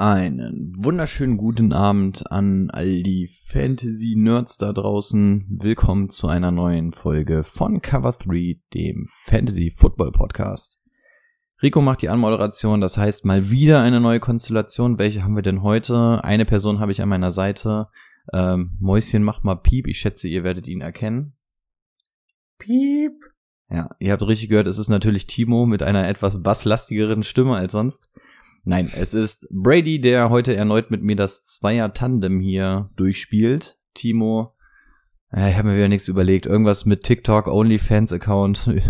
Einen wunderschönen guten Abend an all die Fantasy-Nerds da draußen. Willkommen zu einer neuen Folge von Cover 3, dem Fantasy Football Podcast. Rico macht die Anmoderation, das heißt mal wieder eine neue Konstellation. Welche haben wir denn heute? Eine Person habe ich an meiner Seite. Ähm, Mäuschen macht mal Piep. Ich schätze, ihr werdet ihn erkennen. Piep. Ja, ihr habt richtig gehört, es ist natürlich Timo mit einer etwas basslastigeren Stimme als sonst. Nein, es ist Brady, der heute erneut mit mir das Zweier-Tandem hier durchspielt. Timo, äh, ich habe mir wieder nichts überlegt. Irgendwas mit TikTok, OnlyFans-Account.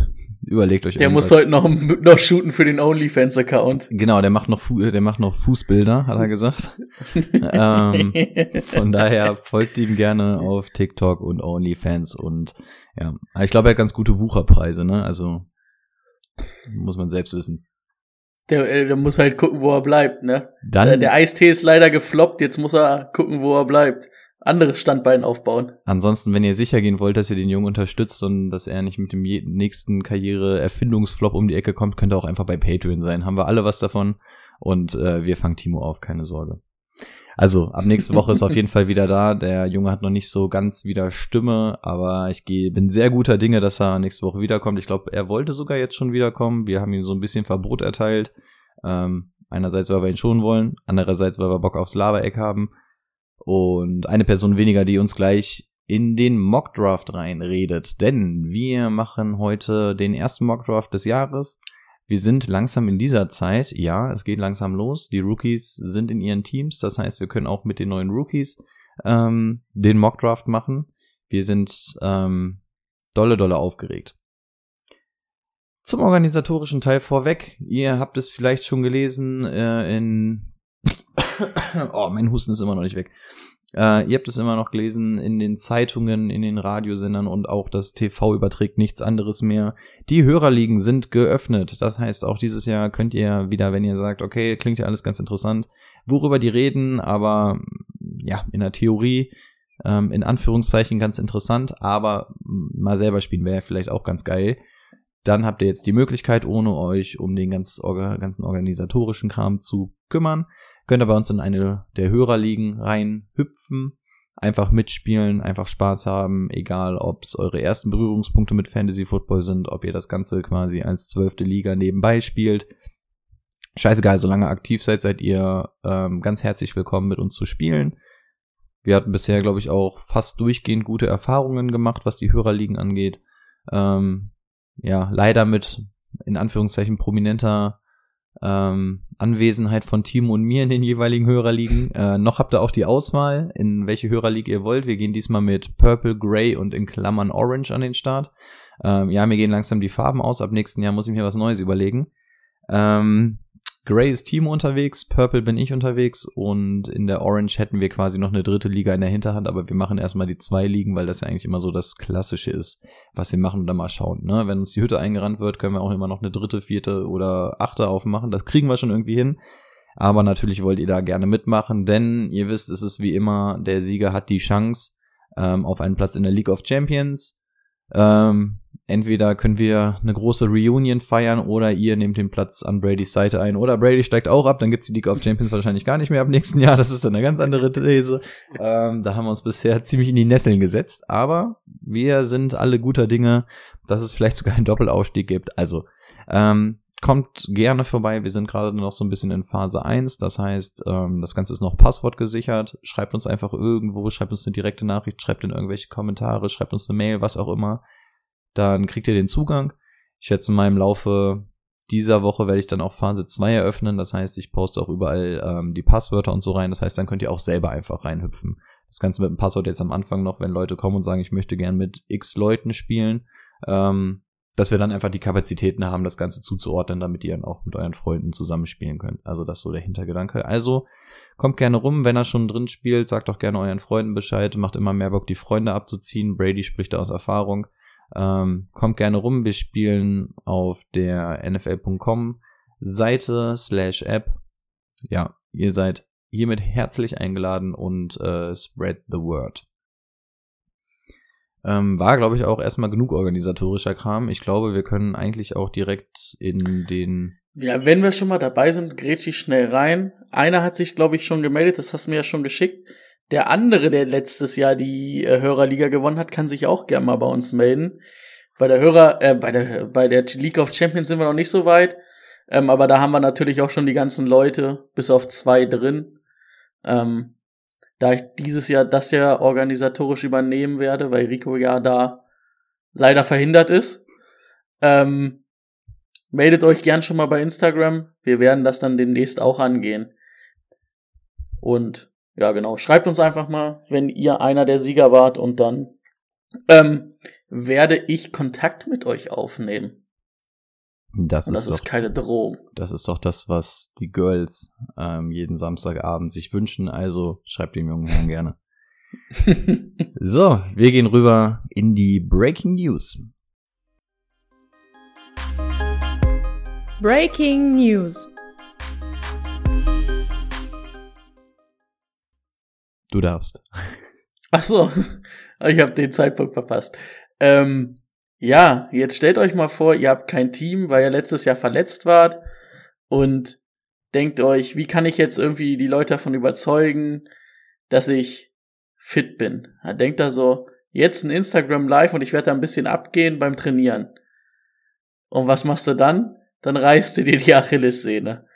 Überlegt euch Der irgendwas. muss heute noch, noch shooten für den OnlyFans-Account. Genau, der macht noch, Fu der macht noch Fußbilder, hat er gesagt. ähm, von daher folgt ihm gerne auf TikTok und OnlyFans und ja, ich glaube, er hat ganz gute Wucherpreise, ne? Also muss man selbst wissen. Der, äh, der muss halt gucken, wo er bleibt, ne? Dann Der, der Eistee ist leider gefloppt, jetzt muss er gucken, wo er bleibt. Anderes Standbein aufbauen. Ansonsten, wenn ihr sicher gehen wollt, dass ihr den Jungen unterstützt und dass er nicht mit dem nächsten Karriere-Erfindungsflop um die Ecke kommt, könnt ihr auch einfach bei Patreon sein. Haben wir alle was davon und äh, wir fangen Timo auf, keine Sorge. Also, ab nächste Woche ist auf jeden Fall wieder da. Der Junge hat noch nicht so ganz wieder Stimme, aber ich gehe, bin sehr guter Dinge, dass er nächste Woche wiederkommt. Ich glaube, er wollte sogar jetzt schon wiederkommen. Wir haben ihm so ein bisschen Verbot erteilt. Ähm, einerseits, weil wir ihn schonen wollen, andererseits, weil wir Bock aufs Lava-Eck haben. Und eine Person weniger, die uns gleich in den Mockdraft reinredet. Denn wir machen heute den ersten Mockdraft des Jahres. Wir sind langsam in dieser Zeit. Ja, es geht langsam los. Die Rookies sind in ihren Teams. Das heißt, wir können auch mit den neuen Rookies ähm, den Mockdraft machen. Wir sind ähm, dolle, dolle aufgeregt. Zum organisatorischen Teil vorweg. Ihr habt es vielleicht schon gelesen äh, in oh, mein Husten ist immer noch nicht weg. Äh, ihr habt es immer noch gelesen in den Zeitungen, in den Radiosendern und auch das TV überträgt nichts anderes mehr. Die Hörerligen sind geöffnet. Das heißt, auch dieses Jahr könnt ihr wieder, wenn ihr sagt, okay, klingt ja alles ganz interessant, worüber die reden, aber ja, in der Theorie, ähm, in Anführungszeichen ganz interessant, aber mal selber spielen wäre vielleicht auch ganz geil. Dann habt ihr jetzt die Möglichkeit, ohne euch um den ganz, orga, ganzen organisatorischen Kram zu kümmern, könnt ihr bei uns in eine der Hörerligen reinhüpfen, einfach mitspielen, einfach Spaß haben, egal ob es eure ersten Berührungspunkte mit Fantasy Football sind, ob ihr das Ganze quasi als zwölfte Liga nebenbei spielt. Scheißegal, solange ihr aktiv seid, seid ihr ähm, ganz herzlich willkommen mit uns zu spielen. Wir hatten bisher, glaube ich, auch fast durchgehend gute Erfahrungen gemacht, was die Hörerligen angeht. Ähm, ja, leider mit in Anführungszeichen prominenter ähm, Anwesenheit von Timo und mir in den jeweiligen Hörerligen. Äh, noch habt ihr auch die Auswahl, in welche Hörerliga ihr wollt. Wir gehen diesmal mit Purple, Grey und in Klammern Orange an den Start. Ähm, ja, mir gehen langsam die Farben aus. Ab nächsten Jahr muss ich mir was Neues überlegen. Ähm, Grey ist Timo unterwegs, Purple bin ich unterwegs und in der Orange hätten wir quasi noch eine dritte Liga in der Hinterhand, aber wir machen erstmal die zwei Ligen, weil das ja eigentlich immer so das Klassische ist, was wir machen und dann mal schauen. Ne? Wenn uns die Hütte eingerannt wird, können wir auch immer noch eine dritte, vierte oder achte aufmachen. Das kriegen wir schon irgendwie hin. Aber natürlich wollt ihr da gerne mitmachen, denn ihr wisst, es ist wie immer, der Sieger hat die Chance ähm, auf einen Platz in der League of Champions. Ähm, entweder können wir eine große Reunion feiern oder ihr nehmt den Platz an Bradys Seite ein oder Brady steigt auch ab, dann gibt's die League of Champions wahrscheinlich gar nicht mehr ab nächsten Jahr. Das ist dann eine ganz andere These. Ähm, da haben wir uns bisher ziemlich in die Nesseln gesetzt, aber wir sind alle guter Dinge, dass es vielleicht sogar einen Doppelaufstieg gibt. Also ähm, kommt gerne vorbei. Wir sind gerade noch so ein bisschen in Phase 1. Das heißt, ähm, das Ganze ist noch Passwort gesichert. Schreibt uns einfach irgendwo, schreibt uns eine direkte Nachricht, schreibt in irgendwelche Kommentare, schreibt uns eine Mail, was auch immer. Dann kriegt ihr den Zugang. Ich schätze mal im Laufe dieser Woche werde ich dann auch Phase 2 eröffnen. Das heißt, ich poste auch überall ähm, die Passwörter und so rein. Das heißt, dann könnt ihr auch selber einfach reinhüpfen. Das Ganze mit dem Passwort jetzt am Anfang noch, wenn Leute kommen und sagen, ich möchte gern mit x Leuten spielen. Ähm, dass wir dann einfach die Kapazitäten haben, das Ganze zuzuordnen, damit ihr dann auch mit euren Freunden zusammenspielen könnt. Also das ist so der Hintergedanke. Also kommt gerne rum, wenn er schon drin spielt, sagt doch gerne euren Freunden Bescheid, macht immer mehr Bock, die Freunde abzuziehen. Brady spricht da aus Erfahrung. Ähm, kommt gerne rum, wir spielen auf der NFL.com Seite slash App. Ja, ihr seid hiermit herzlich eingeladen und äh, spread the word. Ähm, war, glaube ich, auch erstmal genug organisatorischer Kram. Ich glaube, wir können eigentlich auch direkt in den. Ja, wenn wir schon mal dabei sind, grätsch ich schnell rein. Einer hat sich, glaube ich, schon gemeldet, das hast du mir ja schon geschickt. Der andere, der letztes Jahr die äh, Hörerliga gewonnen hat, kann sich auch gerne mal bei uns melden. Bei der Hörer, äh, bei der, bei der League of Champions sind wir noch nicht so weit. Ähm, aber da haben wir natürlich auch schon die ganzen Leute, bis auf zwei drin. Ähm, da ich dieses Jahr das ja organisatorisch übernehmen werde, weil Rico ja da leider verhindert ist. Ähm, meldet euch gern schon mal bei Instagram. Wir werden das dann demnächst auch angehen. Und ja, genau, schreibt uns einfach mal, wenn ihr einer der Sieger wart und dann ähm, werde ich Kontakt mit euch aufnehmen. Das, das ist, ist doch, keine Drohung. das ist doch das, was die Girls ähm, jeden Samstagabend sich wünschen. Also schreibt dem jungen Herrn gerne. So, wir gehen rüber in die Breaking News. Breaking News. Du darfst. Ach so, ich habe den Zeitpunkt verpasst. Ähm, ja, jetzt stellt euch mal vor, ihr habt kein Team, weil ihr letztes Jahr verletzt wart und denkt euch, wie kann ich jetzt irgendwie die Leute davon überzeugen, dass ich fit bin? Da denkt da so, jetzt ein Instagram Live und ich werde da ein bisschen abgehen beim Trainieren. Und was machst du dann? Dann reißt du dir die Achillessehne.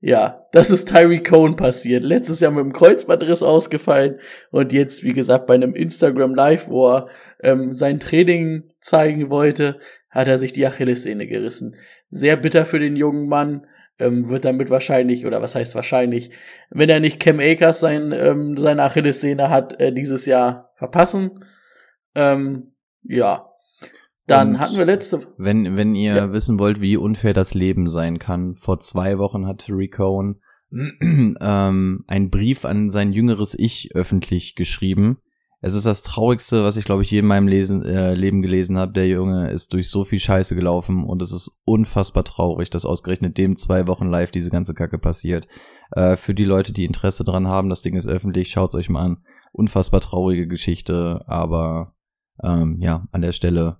Ja, das ist Tyree Cohn passiert. Letztes Jahr mit dem Kreuzbandriss ausgefallen und jetzt, wie gesagt, bei einem Instagram Live, wo er ähm, sein Training zeigen wollte, hat er sich die Achillessehne gerissen. Sehr bitter für den jungen Mann. Ähm, wird damit wahrscheinlich, oder was heißt wahrscheinlich, wenn er nicht Cam Akers sein, ähm, seine Achillessehne hat, äh, dieses Jahr verpassen. Ähm, ja. Dann Und hatten wir letzte, Wenn, wenn ihr Ja. wissen wollt, wie unfair das Leben sein kann, vor zwei Wochen hat Terry Cohen ähm, einen Brief an sein jüngeres Ich öffentlich geschrieben. Es ist das Traurigste, was ich, glaube ich, je in meinem Lesen, äh, Leben gelesen habe. Der Junge ist durch so viel Scheiße gelaufen und es ist unfassbar traurig, dass ausgerechnet dem zwei Wochen live diese ganze Kacke passiert. Äh, für die Leute, die Interesse dran haben, das Ding ist öffentlich, schaut's euch mal an. Unfassbar traurige Geschichte, aber ähm, ja, an der Stelle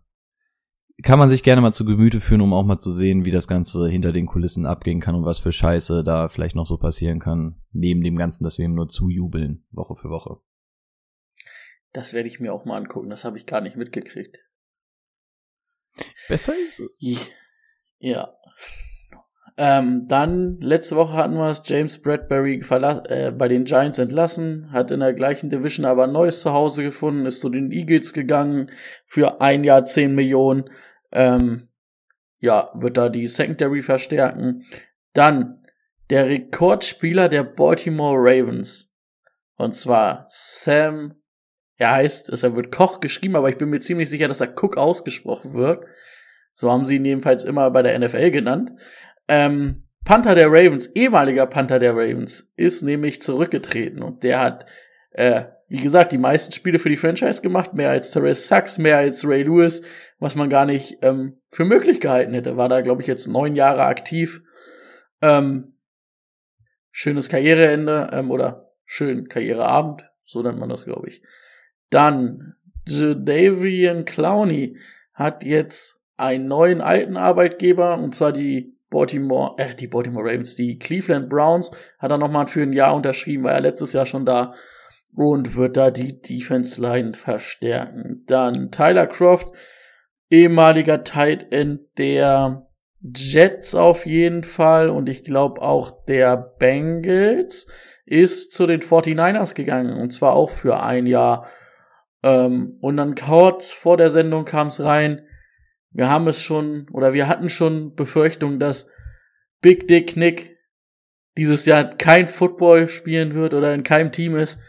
kann man sich gerne mal zu Gemüte führen, um auch mal zu sehen, wie das Ganze hinter den Kulissen abgehen kann und was für Scheiße da vielleicht noch so passieren kann. Neben dem Ganzen, dass wir ihm nur zujubeln, Woche für Woche. das werde ich mir auch mal angucken, das habe ich gar nicht mitgekriegt. Besser ist es. Ja. Ähm, dann, letzte Woche hatten wir es, James Bradbury äh, bei den Giants entlassen, hat in der gleichen Division aber ein neues Zuhause gefunden, ist zu den Eagles gegangen für ein Jahr 10 Millionen. Ähm, ja, wird da die Secondary verstärken. Dann der Rekordspieler der Baltimore Ravens. Und zwar Sam, er heißt, er wird Koch geschrieben, aber ich bin mir ziemlich sicher, dass er Cook ausgesprochen wird. So haben sie ihn jedenfalls immer bei der NFL genannt. Ähm, Panther der Ravens, ehemaliger Panther der Ravens, ist nämlich zurückgetreten und der hat, äh, wie gesagt, die meisten Spiele für die Franchise gemacht, mehr als Therese Sachs, mehr als Ray Lewis, was man gar nicht ähm, für möglich gehalten hätte. War da, glaube ich, jetzt neun Jahre aktiv. Ähm, schönes Karriereende ähm, oder schön Karriereabend, so nennt man das, glaube ich. Dann Jadavian Clowney hat jetzt einen neuen alten Arbeitgeber und zwar die Baltimore, äh, die Baltimore Ravens, die Cleveland Browns hat er nochmal für ein Jahr unterschrieben, war er letztes Jahr schon da und wird da die Defense Line verstärken. Dann Tyler Croft, ehemaliger Tight End der Jets auf jeden Fall und ich glaube auch der Bengals ist zu den 49ers gegangen und zwar auch für ein Jahr. Ähm, und dann kurz vor der Sendung kam es rein, wir haben es schon, oder wir hatten schon Befürchtung, dass Big Dick Nick dieses Jahr kein Football spielen wird oder in keinem Team ist.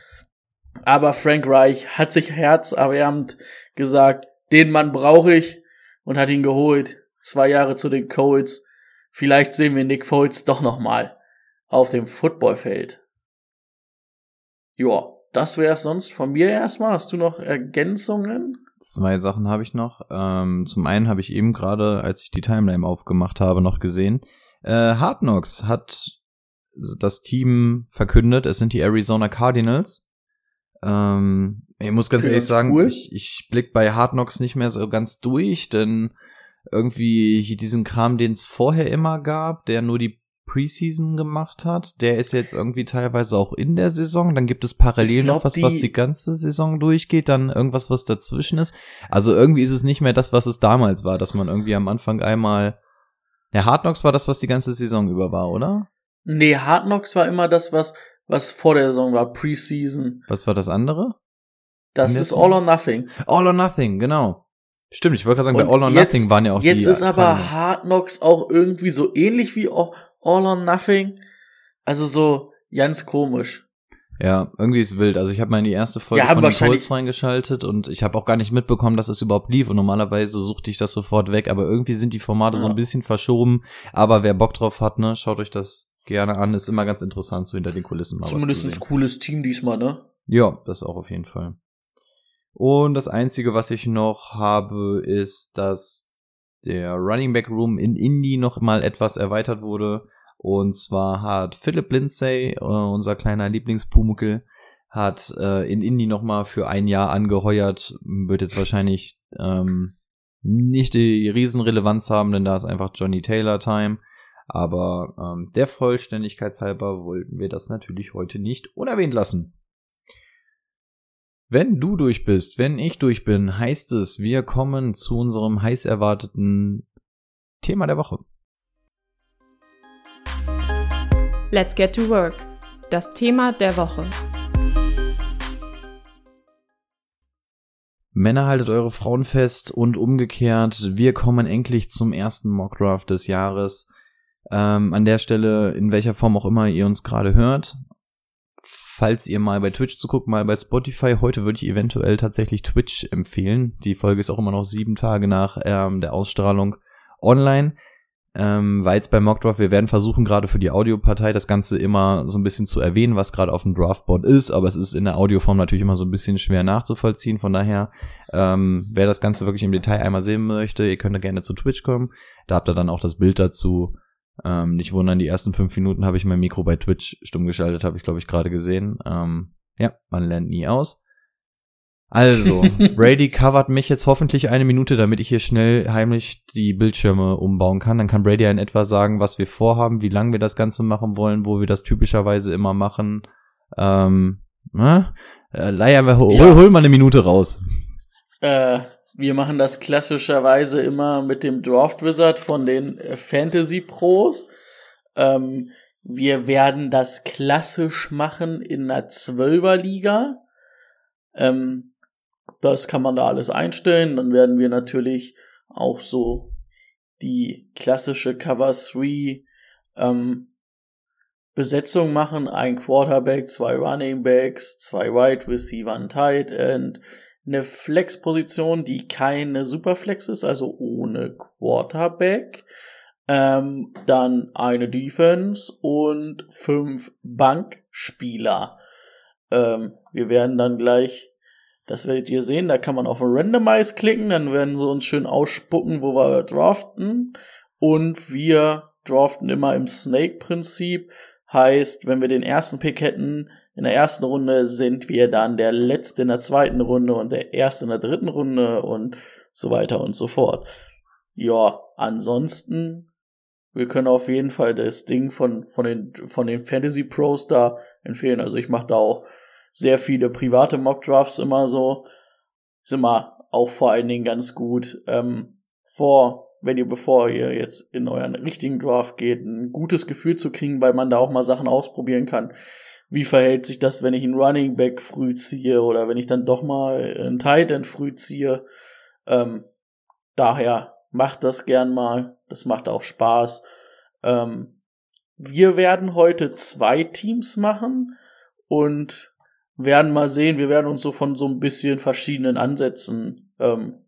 Aber Frank Reich hat sich herzerwärmend gesagt, den Mann brauche ich und hat ihn geholt. zwei Jahre zu den Colts. Vielleicht sehen wir Nick Foles doch noch mal auf dem Footballfeld. Ja, das wäre es sonst von mir erstmal. Hast du noch Ergänzungen? Zwei Sachen habe ich noch. Ähm, zum einen habe ich eben gerade, als ich die Timeline aufgemacht habe, noch gesehen. Äh, Hard Knocks hat das Team verkündet. Es sind die Arizona Cardinals. Ähm, ich muss ganz Okay, ehrlich sagen, cool. ich, ich blick bei Hard Knocks nicht mehr so ganz durch, denn irgendwie diesen Kram, den es vorher immer gab, der nur die Preseason gemacht hat, der ist jetzt irgendwie teilweise auch in der Saison. Dann gibt es parallel glaub, noch was, die- was die ganze Saison durchgeht, dann irgendwas, was dazwischen ist. Also irgendwie ist es nicht mehr das, was es damals war, dass man irgendwie am Anfang einmal ja, Hard Knocks war das, was die ganze Saison über war, oder? Nee, Hard Knocks war immer das, was, was vor der Saison war, Preseason. Was war das andere? Das ist? All or Nothing. All or Nothing, genau. Stimmt, ich wollte gerade sagen, bei Und All or jetzt- Nothing waren ja auch Jetzt die ist aber. Hard Knocks auch irgendwie so ähnlich wie All or Nothing. Also so ganz komisch. Ja, irgendwie ist wild. Also ich habe mal in die erste Folge Ja, von den Colts reingeschaltet und ich habe auch gar nicht mitbekommen, dass es überhaupt lief. Und normalerweise suchte ich das sofort weg, aber irgendwie sind die Formate so Ja. ein bisschen verschoben. Aber wer Bock drauf hat, ne, schaut euch das gerne an. Ist immer ganz interessant, so hinter den Kulissen mal was Zumindest zu ein cooles Team diesmal, ne? Ja, das auch auf jeden Fall. Und das Einzige, was ich noch habe, ist, dass der Running Back Room in Indy noch mal etwas erweitert wurde. Und zwar hat Philip Lindsay, äh, unser kleiner Lieblingspumuckel, hat äh, in Indy noch mal für ein Jahr angeheuert. Wird jetzt wahrscheinlich ähm, nicht die Riesenrelevanz haben, denn da ist einfach Johnny Taylor Time. Aber ähm, der Vollständigkeit halber wollten wir das natürlich heute nicht unerwähnt lassen. Wenn du durch bist, wenn ich durch bin, heißt es, wir kommen zu unserem heiß erwarteten Thema der Woche. Let's get to work. Das Thema der Woche. Männer haltet eure Frauen fest und umgekehrt. Wir kommen endlich zum ersten Mockdraft des Jahres. Ähm, an der Stelle, in welcher Form auch immer ihr uns gerade hört. Falls ihr mal bei Twitch zuguckt, mal bei Spotify, heute würde ich eventuell tatsächlich Twitch empfehlen. Die Folge ist auch immer noch sieben Tage nach ähm, der Ausstrahlung online. Ähm, weil jetzt bei Mockdraft, wir werden versuchen, gerade für die Audiopartei das Ganze immer so ein bisschen zu erwähnen, was gerade auf dem Draftboard ist, aber es ist in der Audioform natürlich immer so ein bisschen schwer nachzuvollziehen. Von daher, ähm, wer das Ganze wirklich im Detail einmal sehen möchte, ihr könnt da gerne zu Twitch kommen. Da habt ihr dann auch das Bild dazu. Ähm, nicht wundern, die ersten fünf Minuten habe ich mein Mikro bei Twitch stumm geschaltet, habe ich, glaube ich, gerade gesehen. Ähm, ja, man lernt nie aus. Also, Brady covert mich jetzt hoffentlich eine Minute, damit ich hier schnell heimlich die Bildschirme umbauen kann. Dann kann Brady ja in etwa sagen, was wir vorhaben, wie lange wir das Ganze machen wollen, wo wir das typischerweise immer machen. Ähm, ne? Äh, Leier, hol, Ja. hol mal eine Minute raus. Äh, wir machen das klassischerweise immer mit dem Draft Wizard von den äh, Fantasy Pros. Ähm, wir werden das klassisch machen in einer Zwölferliga. Ähm, das kann man da alles einstellen. Dann werden wir natürlich auch so die klassische Cover 3 ähm, Besetzung machen. Ein Quarterback, zwei Running Backs, zwei Wide Receiver, ein Tight End, eine Flex-Position, die keine Superflex ist, also ohne Quarterback. Ähm, dann eine Defense und fünf Bankspieler. Ähm, wir werden dann gleich, das werdet ihr sehen, da kann man auf Randomize klicken, dann werden sie uns schön ausspucken, wo wir draften. Und wir draften immer im Snake-Prinzip. Heißt, wenn wir den ersten Pick hätten, in der ersten Runde sind wir dann der letzte in der zweiten Runde und der erste in der dritten Runde und so weiter und so fort. Ja, ansonsten, wir können auf jeden Fall das Ding von, von den, von den Fantasy Pros da empfehlen. Also ich mache da auch sehr viele private Mock Drafts immer so. Ist immer auch vor allen Dingen ganz gut. Ähm, vor, wenn ihr, bevor ihr jetzt in euren richtigen Draft geht, ein gutes Gefühl zu kriegen, weil man da auch mal Sachen ausprobieren kann. Wie verhält sich das, wenn ich einen Running Back früh ziehe oder wenn ich dann doch mal einen Tight End früh ziehe? Ähm, daher macht das gern mal. Das macht auch Spaß. Ähm, wir werden heute zwei Teams machen und werden mal sehen, wir werden uns so von so ein bisschen verschiedenen Ansätzen ähm,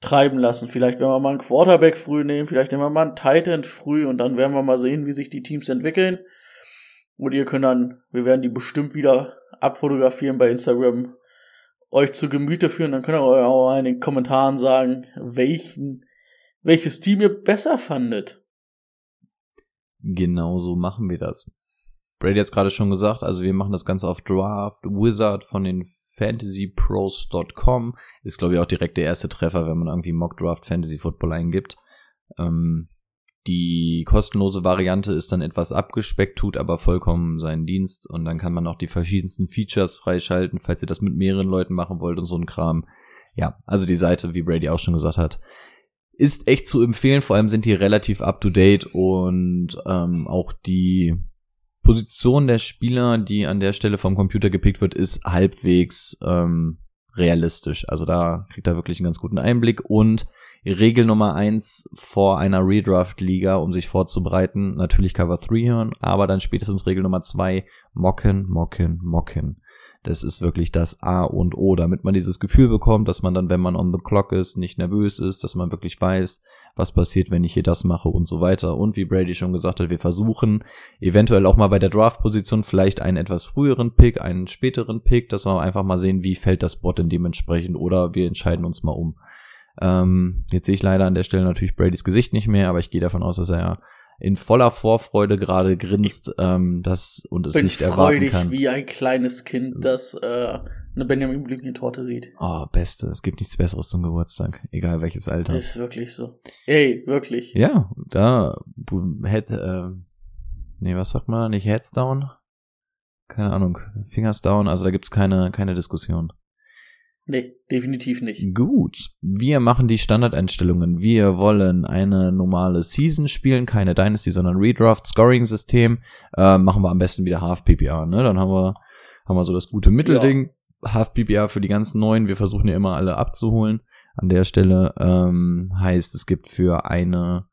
treiben lassen. Vielleicht werden wir mal einen Quarterback früh nehmen, vielleicht nehmen wir mal einen Tight End früh und dann werden wir mal sehen, wie sich die Teams entwickeln. Und ihr könnt dann, wir werden die bestimmt wieder abfotografieren bei Instagram, euch zu Gemüte führen. Dann könnt ihr auch in den Kommentaren sagen, welchen, welches Team ihr besser fandet. Genau so machen wir das. Brady hat es gerade schon gesagt, also wir machen das Ganze auf Draft Wizard von den fantasypros.com. Ist, glaube ich, auch direkt der erste Treffer, wenn man irgendwie Mock Draft Fantasy Football eingibt. Ähm, die kostenlose Variante ist dann etwas abgespeckt, tut aber vollkommen seinen Dienst und dann kann man auch die verschiedensten Features freischalten, falls ihr das mit mehreren Leuten machen wollt und so ein Kram. Ja, also die Seite, wie Brady auch schon gesagt hat, ist echt zu empfehlen. Vor allem sind die relativ up to date und ähm, auch die Position der Spieler, die an der Stelle vom Computer gepickt wird, ist halbwegs ähm, realistisch. Also da kriegt er wirklich einen ganz guten Einblick und Regel Nummer eins vor einer Redraft-Liga, um sich vorzubereiten, natürlich Cover 3 hören, aber dann spätestens Regel Nummer zwei mocken, mocken, mocken. Das ist wirklich das A und O, damit man dieses Gefühl bekommt, dass man dann, wenn man on the clock ist, nicht nervös ist, dass man wirklich weiß, was passiert, wenn ich hier das mache und so weiter. Und wie Brady schon gesagt hat, wir versuchen eventuell auch mal bei der Draft-Position vielleicht einen etwas früheren Pick, einen späteren Pick, dass wir einfach mal sehen, wie fällt das Bot in dementsprechend oder wir entscheiden uns mal um. Ähm, jetzt sehe ich leider an der Stelle natürlich Bradys Gesicht nicht mehr, aber ich gehe davon aus, dass er in voller Vorfreude gerade grinst ähm, das und es Bin nicht erwarten kann. wie ein kleines Kind, das äh, eine Benjamin Blümchen Torte sieht. Oh, beste. Es gibt nichts Besseres zum Geburtstag, egal welches Alter. Ist wirklich so. Ey, wirklich. Ja, da Head, äh, nee, was sagt man? Nicht Heads down? Keine Ahnung. Fingers down. Also da gibt's keine keine Diskussion. Nee, definitiv nicht. Gut. Wir machen die Standardeinstellungen. Wir wollen eine normale Season spielen, keine Dynasty, sondern Redraft, Scoring-System. Äh, machen wir am besten wieder Half PPR, ne? Dann haben wir, haben wir so das gute Mittelding. Ja. Half PPR für die ganzen neuen. Wir versuchen ja immer alle abzuholen. An der Stelle ähm, heißt, es gibt für eine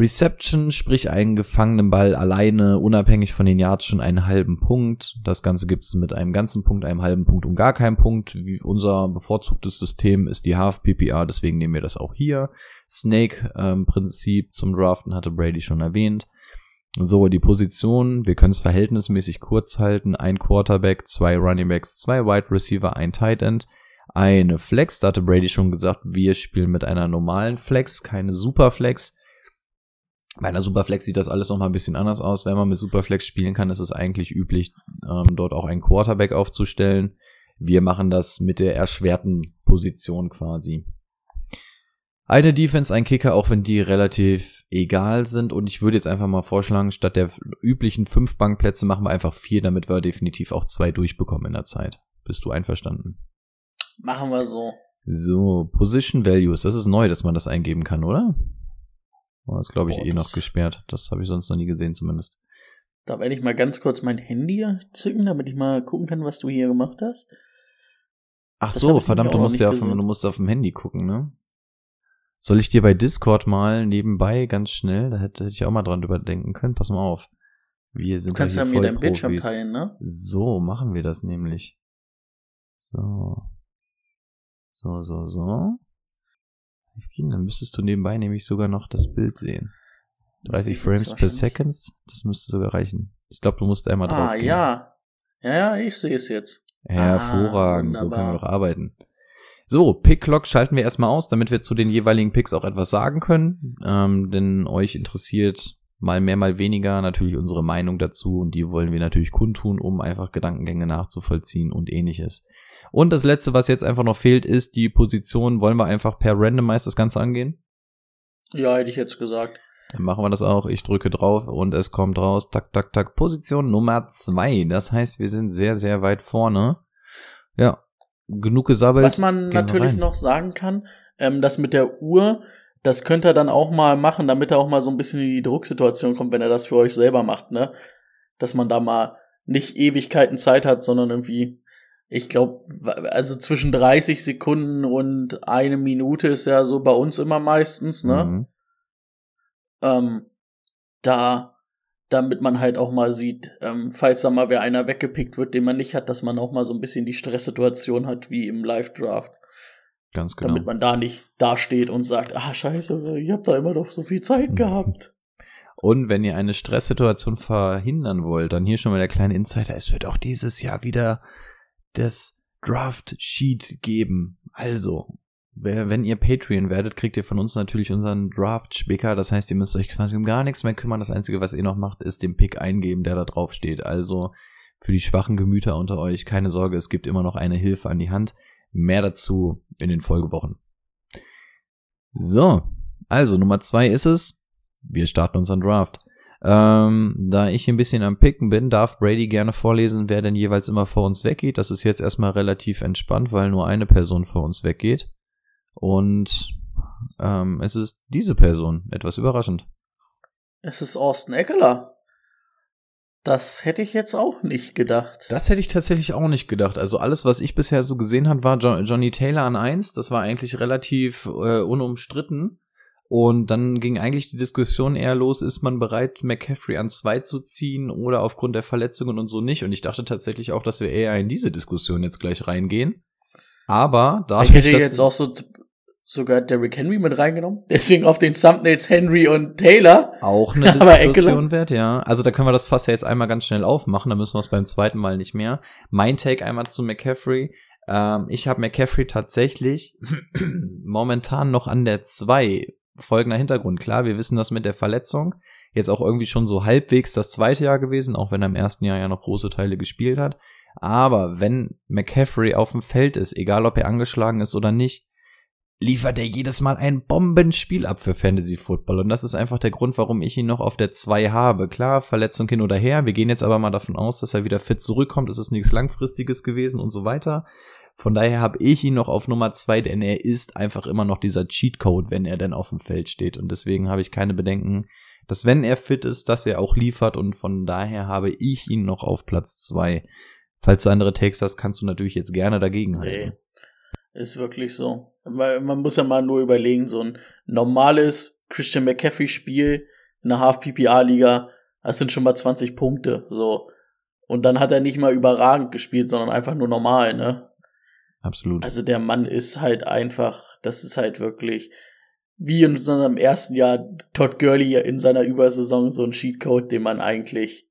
Reception, sprich einen gefangenen Ball alleine, unabhängig von den Yards schon einen halben Punkt. Das Ganze gibt es mit einem ganzen Punkt, einem halben Punkt und gar keinem Punkt. Wie unser bevorzugtes System ist die Half PPR, deswegen nehmen wir das auch hier. Snake ähm, Prinzip zum Draften hatte Brady schon erwähnt. So, die Position, wir können es verhältnismäßig kurz halten. Ein Quarterback, zwei Running Backs, zwei Wide Receiver, ein Tight End. Eine Flex, da hatte Brady schon gesagt, wir spielen mit einer normalen Flex, keine Superflex. Bei einer Superflex sieht das alles noch mal ein bisschen anders aus. Wenn man mit Superflex spielen kann, ist es eigentlich üblich, ähm, dort auch einen Quarterback aufzustellen. Wir machen das mit der erschwerten Position quasi. Eine Defense, ein Kicker, auch wenn die relativ egal sind. Und ich würde jetzt einfach mal vorschlagen, statt der üblichen fünf Bankplätze machen wir einfach vier, damit wir definitiv auch zwei durchbekommen in der Zeit. Bist du einverstanden? Machen wir so. So, Position Values. Das ist neu, dass man das eingeben kann, oder? Oh, das glaube ich Boah, eh noch gesperrt. Das habe ich sonst noch nie gesehen zumindest. Da werde ich mal ganz kurz mein Handy zücken, damit ich mal gucken kann, was du hier gemacht hast. Ach das so, verdammt, du musst ja auf, du musst auf dem Handy gucken, ne? Soll ich dir bei Discord mal nebenbei ganz schnell, da hätte ich auch mal dran überdenken können, pass mal auf. Wir sind du kannst ja mir deinen Bildschirm teilen, ne? So, machen wir das nämlich. So. So, so, so. Dann müsstest du nebenbei nämlich sogar noch das Bild sehen. 30 Frames per Second, das müsste sogar reichen. Ich glaube, du musst einmal ah, drauf. Ah, ja. Ja, ja, ich sehe es jetzt. Hervorragend, ah, so können wir doch arbeiten. So, Pick-Clock schalten wir erstmal aus, damit wir zu den jeweiligen Picks auch etwas sagen können. Ähm, denn euch interessiert mal mehr, mal weniger natürlich unsere Meinung dazu und die wollen wir natürlich kundtun, um einfach Gedankengänge nachzuvollziehen und ähnliches. Und das letzte, was jetzt einfach noch fehlt, ist die Position. Wollen wir einfach per Randomize das Ganze angehen? Ja, hätte ich jetzt gesagt. Dann machen wir das auch. Ich drücke drauf und es kommt raus. Tak, tak, tak. Position Nummer zwei. Das heißt, wir sind sehr, sehr weit vorne. Ja, genug gesabbelt. Was man natürlich noch sagen kann, ähm, das mit der Uhr, das könnt ihr dann auch mal machen, damit er auch mal so ein bisschen in die Drucksituation kommt, wenn er das für euch selber macht, ne? Dass man da mal nicht Ewigkeiten Zeit hat, sondern irgendwie ich glaube, also zwischen 30 Sekunden und eine Minute ist ja so bei uns immer meistens, ne? Mhm. Ähm, da, damit man halt auch mal sieht, ähm, falls da mal wer einer weggepickt wird, den man nicht hat, dass man auch mal so ein bisschen die Stresssituation hat wie im Live-Draft. Ganz genau. Damit man da nicht dasteht und sagt, ah, scheiße, ich habe da immer noch so viel Zeit gehabt. Und wenn ihr eine Stresssituation verhindern wollt, dann hier schon mal der kleine Insider. Es wird auch dieses Jahr wieder das Draft Sheet geben. Also, wenn ihr Patreon werdet, kriegt ihr von uns natürlich unseren Draft-Spicker. Das heißt, ihr müsst euch quasi um gar nichts mehr kümmern. Das Einzige, was ihr noch macht, ist den Pick eingeben, der da drauf steht. Also für die schwachen Gemüter unter euch, keine Sorge, es gibt immer noch eine Hilfe an die Hand. Mehr dazu in den Folgewochen. So, also Nummer zwei ist es. Wir starten unseren Draft. Ähm, da ich ein bisschen am Picken bin, darf Brady gerne vorlesen, wer denn jeweils immer vor uns weggeht. Das ist jetzt erstmal relativ entspannt, weil nur eine Person vor uns weggeht. Und ähm, es ist diese Person. Etwas überraschend. Es ist Austin Eckler. Das hätte ich jetzt auch nicht gedacht. Das hätte ich tatsächlich auch nicht gedacht. Also alles, was ich bisher so gesehen habe, war jo Johnny Taylor an eins. Das war eigentlich relativ äh, unumstritten. Und dann ging eigentlich die Diskussion eher los, ist man bereit, McCaffrey an zwei zu ziehen oder aufgrund der Verletzungen und so nicht. Und ich dachte tatsächlich auch, dass wir eher in diese Diskussion jetzt gleich reingehen. Aber da ich hätte jetzt auch so sogar Derrick Henry mit reingenommen. Deswegen auf den Thumbnails Henry und Taylor. Auch eine Diskussion wert, ja. Also da können wir das Fass ja jetzt einmal ganz schnell aufmachen, da müssen wir es beim zweiten Mal nicht mehr. Mein Take einmal zu McCaffrey. Ähm, ich habe McCaffrey tatsächlich momentan noch an der 2. Folgender Hintergrund. Klar, wir wissen das mit der Verletzung. Jetzt auch irgendwie schon so halbwegs das zweite Jahr gewesen, auch wenn er im ersten Jahr ja noch große Teile gespielt hat. Aber wenn McCaffrey auf dem Feld ist, egal ob er angeschlagen ist oder nicht, liefert er jedes Mal ein Bombenspiel ab für Fantasy Football. Und das ist einfach der Grund, warum ich ihn noch auf der 2 habe. Klar, Verletzung hin oder her. Wir gehen jetzt aber mal davon aus, dass er wieder fit zurückkommt. Es ist nichts Langfristiges gewesen und so weiter. Von daher habe ich ihn noch auf Nummer 2, denn er ist einfach immer noch dieser Cheatcode, wenn er denn auf dem Feld steht. Und deswegen habe ich keine Bedenken, dass wenn er fit ist, dass er auch liefert. Und von daher habe ich ihn noch auf Platz 2. Falls du andere Takes hast, kannst du natürlich jetzt gerne dagegen halten. Nee. Ist wirklich so. Weil man muss ja mal nur überlegen, so ein normales Christian McCaffrey-Spiel in einer Half-PPA-Liga, das sind schon mal 20 Punkte, so. Und dann hat er nicht mal überragend gespielt, sondern einfach nur normal, ne? Absolut. Also der Mann ist halt einfach, das ist halt wirklich, wie in seinem ersten Jahr Todd Gurley in seiner Übersaison so ein Cheatcode, den man eigentlich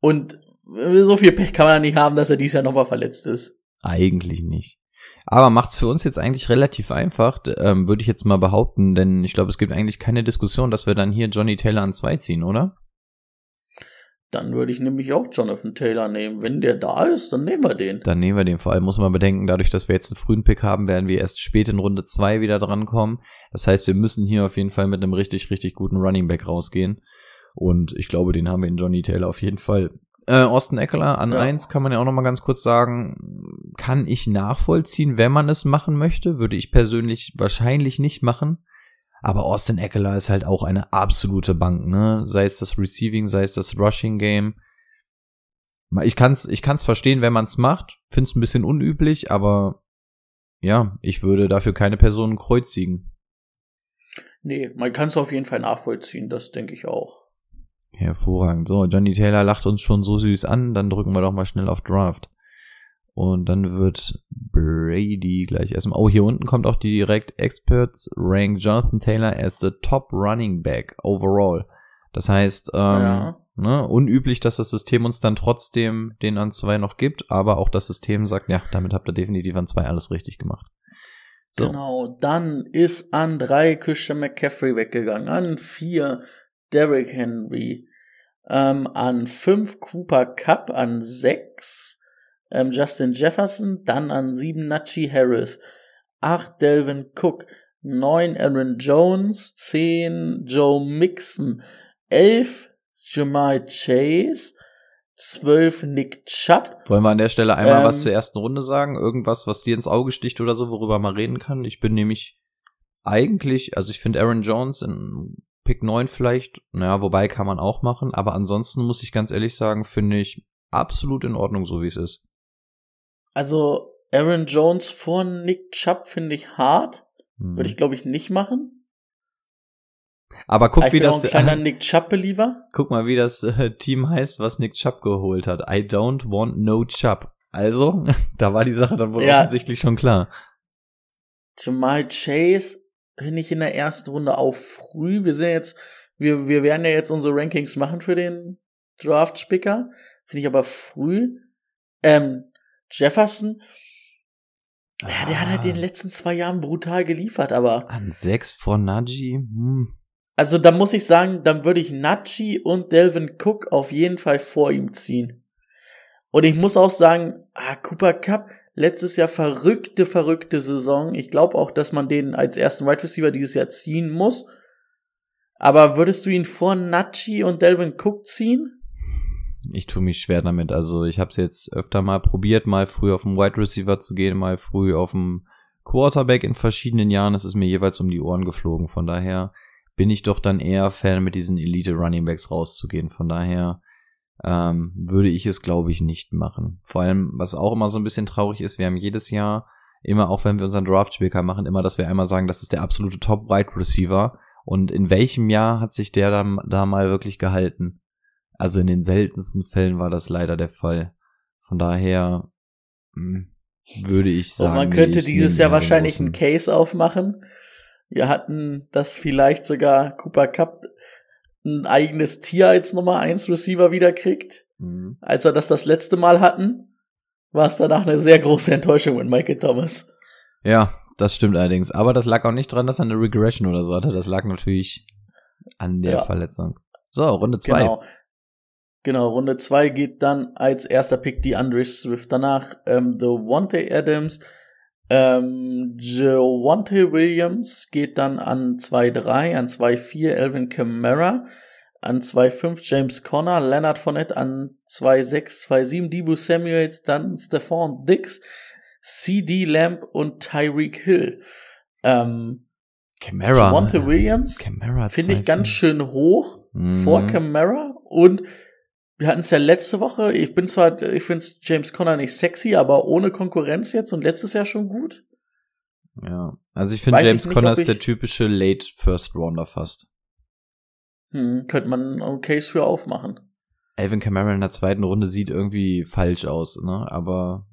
und so viel Pech kann man ja nicht haben, dass er dieses Jahr nochmal verletzt ist. Eigentlich nicht. Aber macht's für uns jetzt eigentlich relativ einfach, ähm, würde ich jetzt mal behaupten, denn ich glaube, es gibt eigentlich keine Diskussion, dass wir dann hier Johnny Taylor an zwei ziehen, oder? Dann würde ich nämlich auch Jonathan Taylor nehmen. Wenn der da ist, dann nehmen wir den. Dann nehmen wir den. Vor allem muss man bedenken, dadurch, dass wir jetzt einen frühen Pick haben, werden wir erst spät in Runde zwei wieder drankommen. Das heißt, wir müssen hier auf jeden Fall mit einem richtig, richtig guten Running Back rausgehen. Und ich glaube, den haben wir in Johnny Taylor auf jeden Fall. Äh, Austin Eckler an ja. eins kann man ja auch noch mal ganz kurz sagen, kann ich nachvollziehen, wenn man es machen möchte, würde ich persönlich wahrscheinlich nicht machen. Aber Austin Eckler ist halt auch eine absolute Bank, ne? Sei es das Receiving, sei es das Rushing Game. Ich kann's, ich kann's verstehen, wenn man's macht. Find's ein bisschen unüblich, aber ja, ich würde dafür keine Person kreuzigen. Nee, man kann's auf jeden Fall nachvollziehen, das denke ich auch. Hervorragend. So, Johnny Taylor lacht uns schon so süß an, dann drücken wir doch mal schnell auf Draft. Und dann wird Brady gleich erstmal. Oh, hier unten kommt auch die direkt Experts rank Jonathan Taylor as the top running back overall. Das heißt, ähm, ja. ne, unüblich, dass das System uns dann trotzdem den an zwei noch gibt, aber auch das System sagt, ja, damit habt ihr definitiv an zwei alles richtig gemacht. So. Genau, dann ist an drei Christian McCaffrey weggegangen, an vier Derrick Henry, ähm, an 5 Cooper Cup, an 6 ähm, Justin Jefferson, dann an 7 Nachi Harris, 8 Delvin Cook, 9 Aaron Jones, 10 Joe Mixon, 11 Jamal Chase, 12 Nick Chubb. Wollen wir an der Stelle einmal ähm, was zur ersten Runde sagen? Irgendwas, was dir ins Auge sticht oder so, worüber man reden kann? Ich bin nämlich eigentlich, also ich finde Aaron Jones in Pick 9 vielleicht, naja, wobei kann man auch machen, aber ansonsten muss ich ganz ehrlich sagen, finde ich absolut in Ordnung, so wie es ist. Also Aaron Jones vor Nick Chubb finde ich hart. Hm. Würde ich, glaube ich, nicht machen. Aber guck, wie das. Ein kleiner Nick Chubb-Believer. Guck mal, wie das äh, Team heißt, was Nick Chubb geholt hat. I don't want no Chubb. Also, da war die Sache dann wohl ja. offensichtlich schon klar. Jamal Chase finde ich in der ersten Runde auch früh. Wir sind jetzt, wir, wir werden ja jetzt unsere Rankings machen für den Draft-Spicker. Finde ich aber früh. Ähm, Jefferson, ja, der hat halt in den letzten zwei Jahren brutal geliefert, aber. An sechs vor Najee? Hm. Also da muss ich sagen, dann würde ich Najee und Delvin Cook auf jeden Fall vor ihm ziehen. Und ich muss auch sagen, ah, Cooper Cup, letztes Jahr verrückte, verrückte Saison. Ich glaube auch, dass man den als ersten Wide Receiver dieses Jahr ziehen muss. Aber würdest du ihn vor Najee und Delvin Cook ziehen? ich tue mich schwer damit. Also ich habe es jetzt öfter mal probiert, mal früh auf den Wide Receiver zu gehen, mal früh auf den Quarterback in verschiedenen Jahren. Es ist mir jeweils um die Ohren geflogen. Von daher bin ich doch dann eher Fan, mit diesen Elite Running Backs rauszugehen. Von daher ähm, würde ich es, glaube ich, nicht machen. Vor allem, was auch immer so ein bisschen traurig ist, wir haben jedes Jahr immer, auch wenn wir unseren Draft-Spicker machen, immer, dass wir einmal sagen, das ist der absolute Top-Wide Receiver. Und in welchem Jahr hat sich der dann da mal wirklich gehalten? Also in den seltensten Fällen war das leider der Fall. Von daher mh, hm, würde ich sagen. Und man könnte dieses Jahr wahrscheinlich einen Case aufmachen. Wir hatten das vielleicht sogar Cooper Cup ein eigenes Tier als Nummer 1 Receiver wieder kriegt. Mhm. Als wir das das letzte Mal hatten, war es danach eine sehr große Enttäuschung mit Michael Thomas. Ja, das stimmt allerdings. Aber das lag auch nicht dran, dass er eine Regression oder so hatte. Das lag natürlich an der ja. Verletzung. So, Runde 2. Genau. Genau, Runde 2 geht dann als erster Pick die Andre Swift. Danach ähm, Wante Adams. Ähm, Javante Williams geht dann an 2-3, an 2-4 Elvin Kamara, an 2-5 James Conner, Leonard Fournette an 2-6, 2-7 Debo Samuels, dann Stephon Dix, CD Lamb und Tyreek Hill. Ähm, Camara. Javante Williams finde ich ganz schön hoch mhm. vor Camara und wir hatten es ja letzte Woche. Ich bin zwar, ich finde James Conner nicht sexy, aber ohne Konkurrenz jetzt und letztes Jahr schon gut. Ja, also ich finde James Conner ist der typische Late First Rounder fast. Hm, könnte man einen Case für aufmachen. Alvin Kamara in der zweiten Runde sieht irgendwie falsch aus, ne? Aber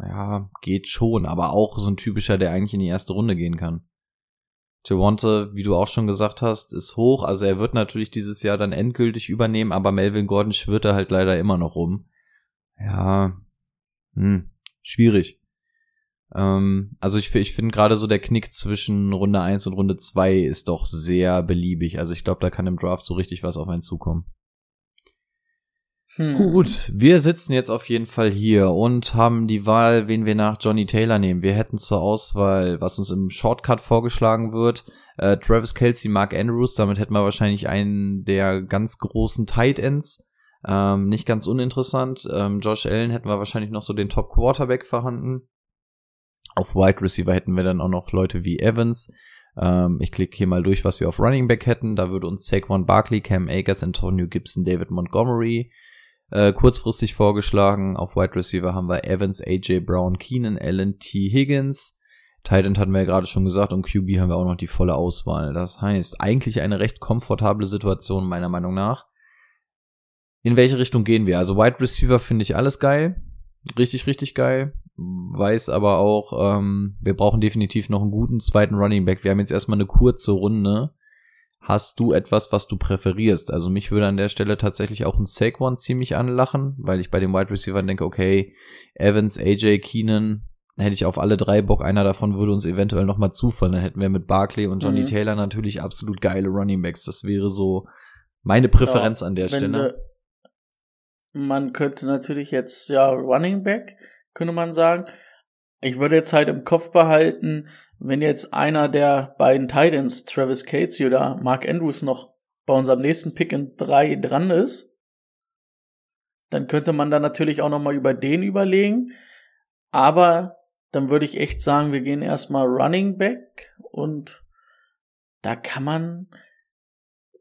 ja, geht schon. Aber auch so ein typischer, der eigentlich in die erste Runde gehen kann. Javonte, wie du auch schon gesagt hast, ist hoch. Also er wird natürlich dieses Jahr dann endgültig übernehmen, aber Melvin Gordon schwirrt er halt leider immer noch rum. Ja, hm, schwierig. Ähm, also ich, ich finde gerade so der Knick zwischen Runde 1 und Runde 2 ist doch sehr beliebig. Also ich glaube, da kann im Draft so richtig was auf einen zukommen. Hm. Gut, wir sitzen jetzt auf jeden Fall hier und haben die Wahl, wen wir nach Johnny Taylor nehmen. Wir hätten zur Auswahl, was uns im Shortcut vorgeschlagen wird, äh, Travis Kelsey, Mark Andrews. Damit hätten wir wahrscheinlich einen der ganz großen Tight Ends. Ähm, nicht ganz uninteressant. Ähm, Josh Allen hätten wir wahrscheinlich noch so den Top Quarterback vorhanden. Auf Wide Receiver hätten wir dann auch noch Leute wie Evans. Ähm, ich klicke hier mal durch, was wir auf Running Back hätten. Da würde uns Saquon Barkley, Cam Akers, Antonio Gibson, David Montgomery, äh, kurzfristig vorgeschlagen. Auf Wide Receiver haben wir Evans, AJ Brown, Keenan Allen, T. Higgins. Titan hatten wir ja gerade schon gesagt und QB haben wir auch noch die volle Auswahl. Das heißt, eigentlich eine recht komfortable Situation meiner Meinung nach. In welche Richtung gehen wir? Also Wide Receiver finde ich alles geil. Richtig, richtig geil. Weiß aber auch, ähm, wir brauchen definitiv noch einen guten zweiten Running Back. Wir haben jetzt erstmal eine kurze Runde Hast du etwas, was du präferierst? Also mich würde an der Stelle tatsächlich auch ein Saquon ziemlich anlachen, weil ich bei den Wide Receivers denke, okay, Evans, AJ, Keenan, hätte ich auf alle drei Bock. Einer davon würde uns eventuell nochmal zufallen. Dann hätten wir mit Barkley und Johnny mhm. Taylor natürlich absolut geile Running Backs. Das wäre so meine Präferenz ja, an der Stelle. Man könnte natürlich jetzt, ja, Running Back, könnte man sagen. Ich würde jetzt halt im Kopf behalten, wenn jetzt einer der beiden Titans, Travis Casey oder Mark Andrews, noch bei unserem nächsten Pick in drei dran ist, dann könnte man da natürlich auch nochmal über den überlegen. Aber dann würde ich echt sagen, wir gehen erstmal Running Back und da kann man,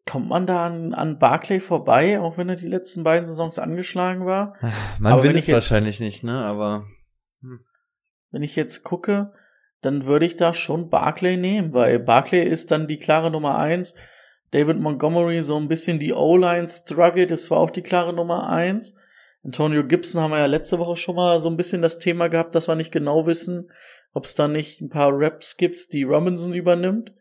kommt man da an, an Barclay vorbei, auch wenn er die letzten beiden Saisons angeschlagen war. Man Aber will es wahrscheinlich nicht, ne? Aber. Wenn ich jetzt gucke, dann würde ich da schon Barclay nehmen, weil Barclay ist dann die klare Nummer eins. David Montgomery so ein bisschen die O-Line struggle, das war auch die klare Nummer eins. Antonio Gibson haben wir ja letzte Woche schon mal so ein bisschen das Thema gehabt, dass wir nicht genau wissen, ob es da nicht ein paar Raps gibt, die Robinson übernimmt.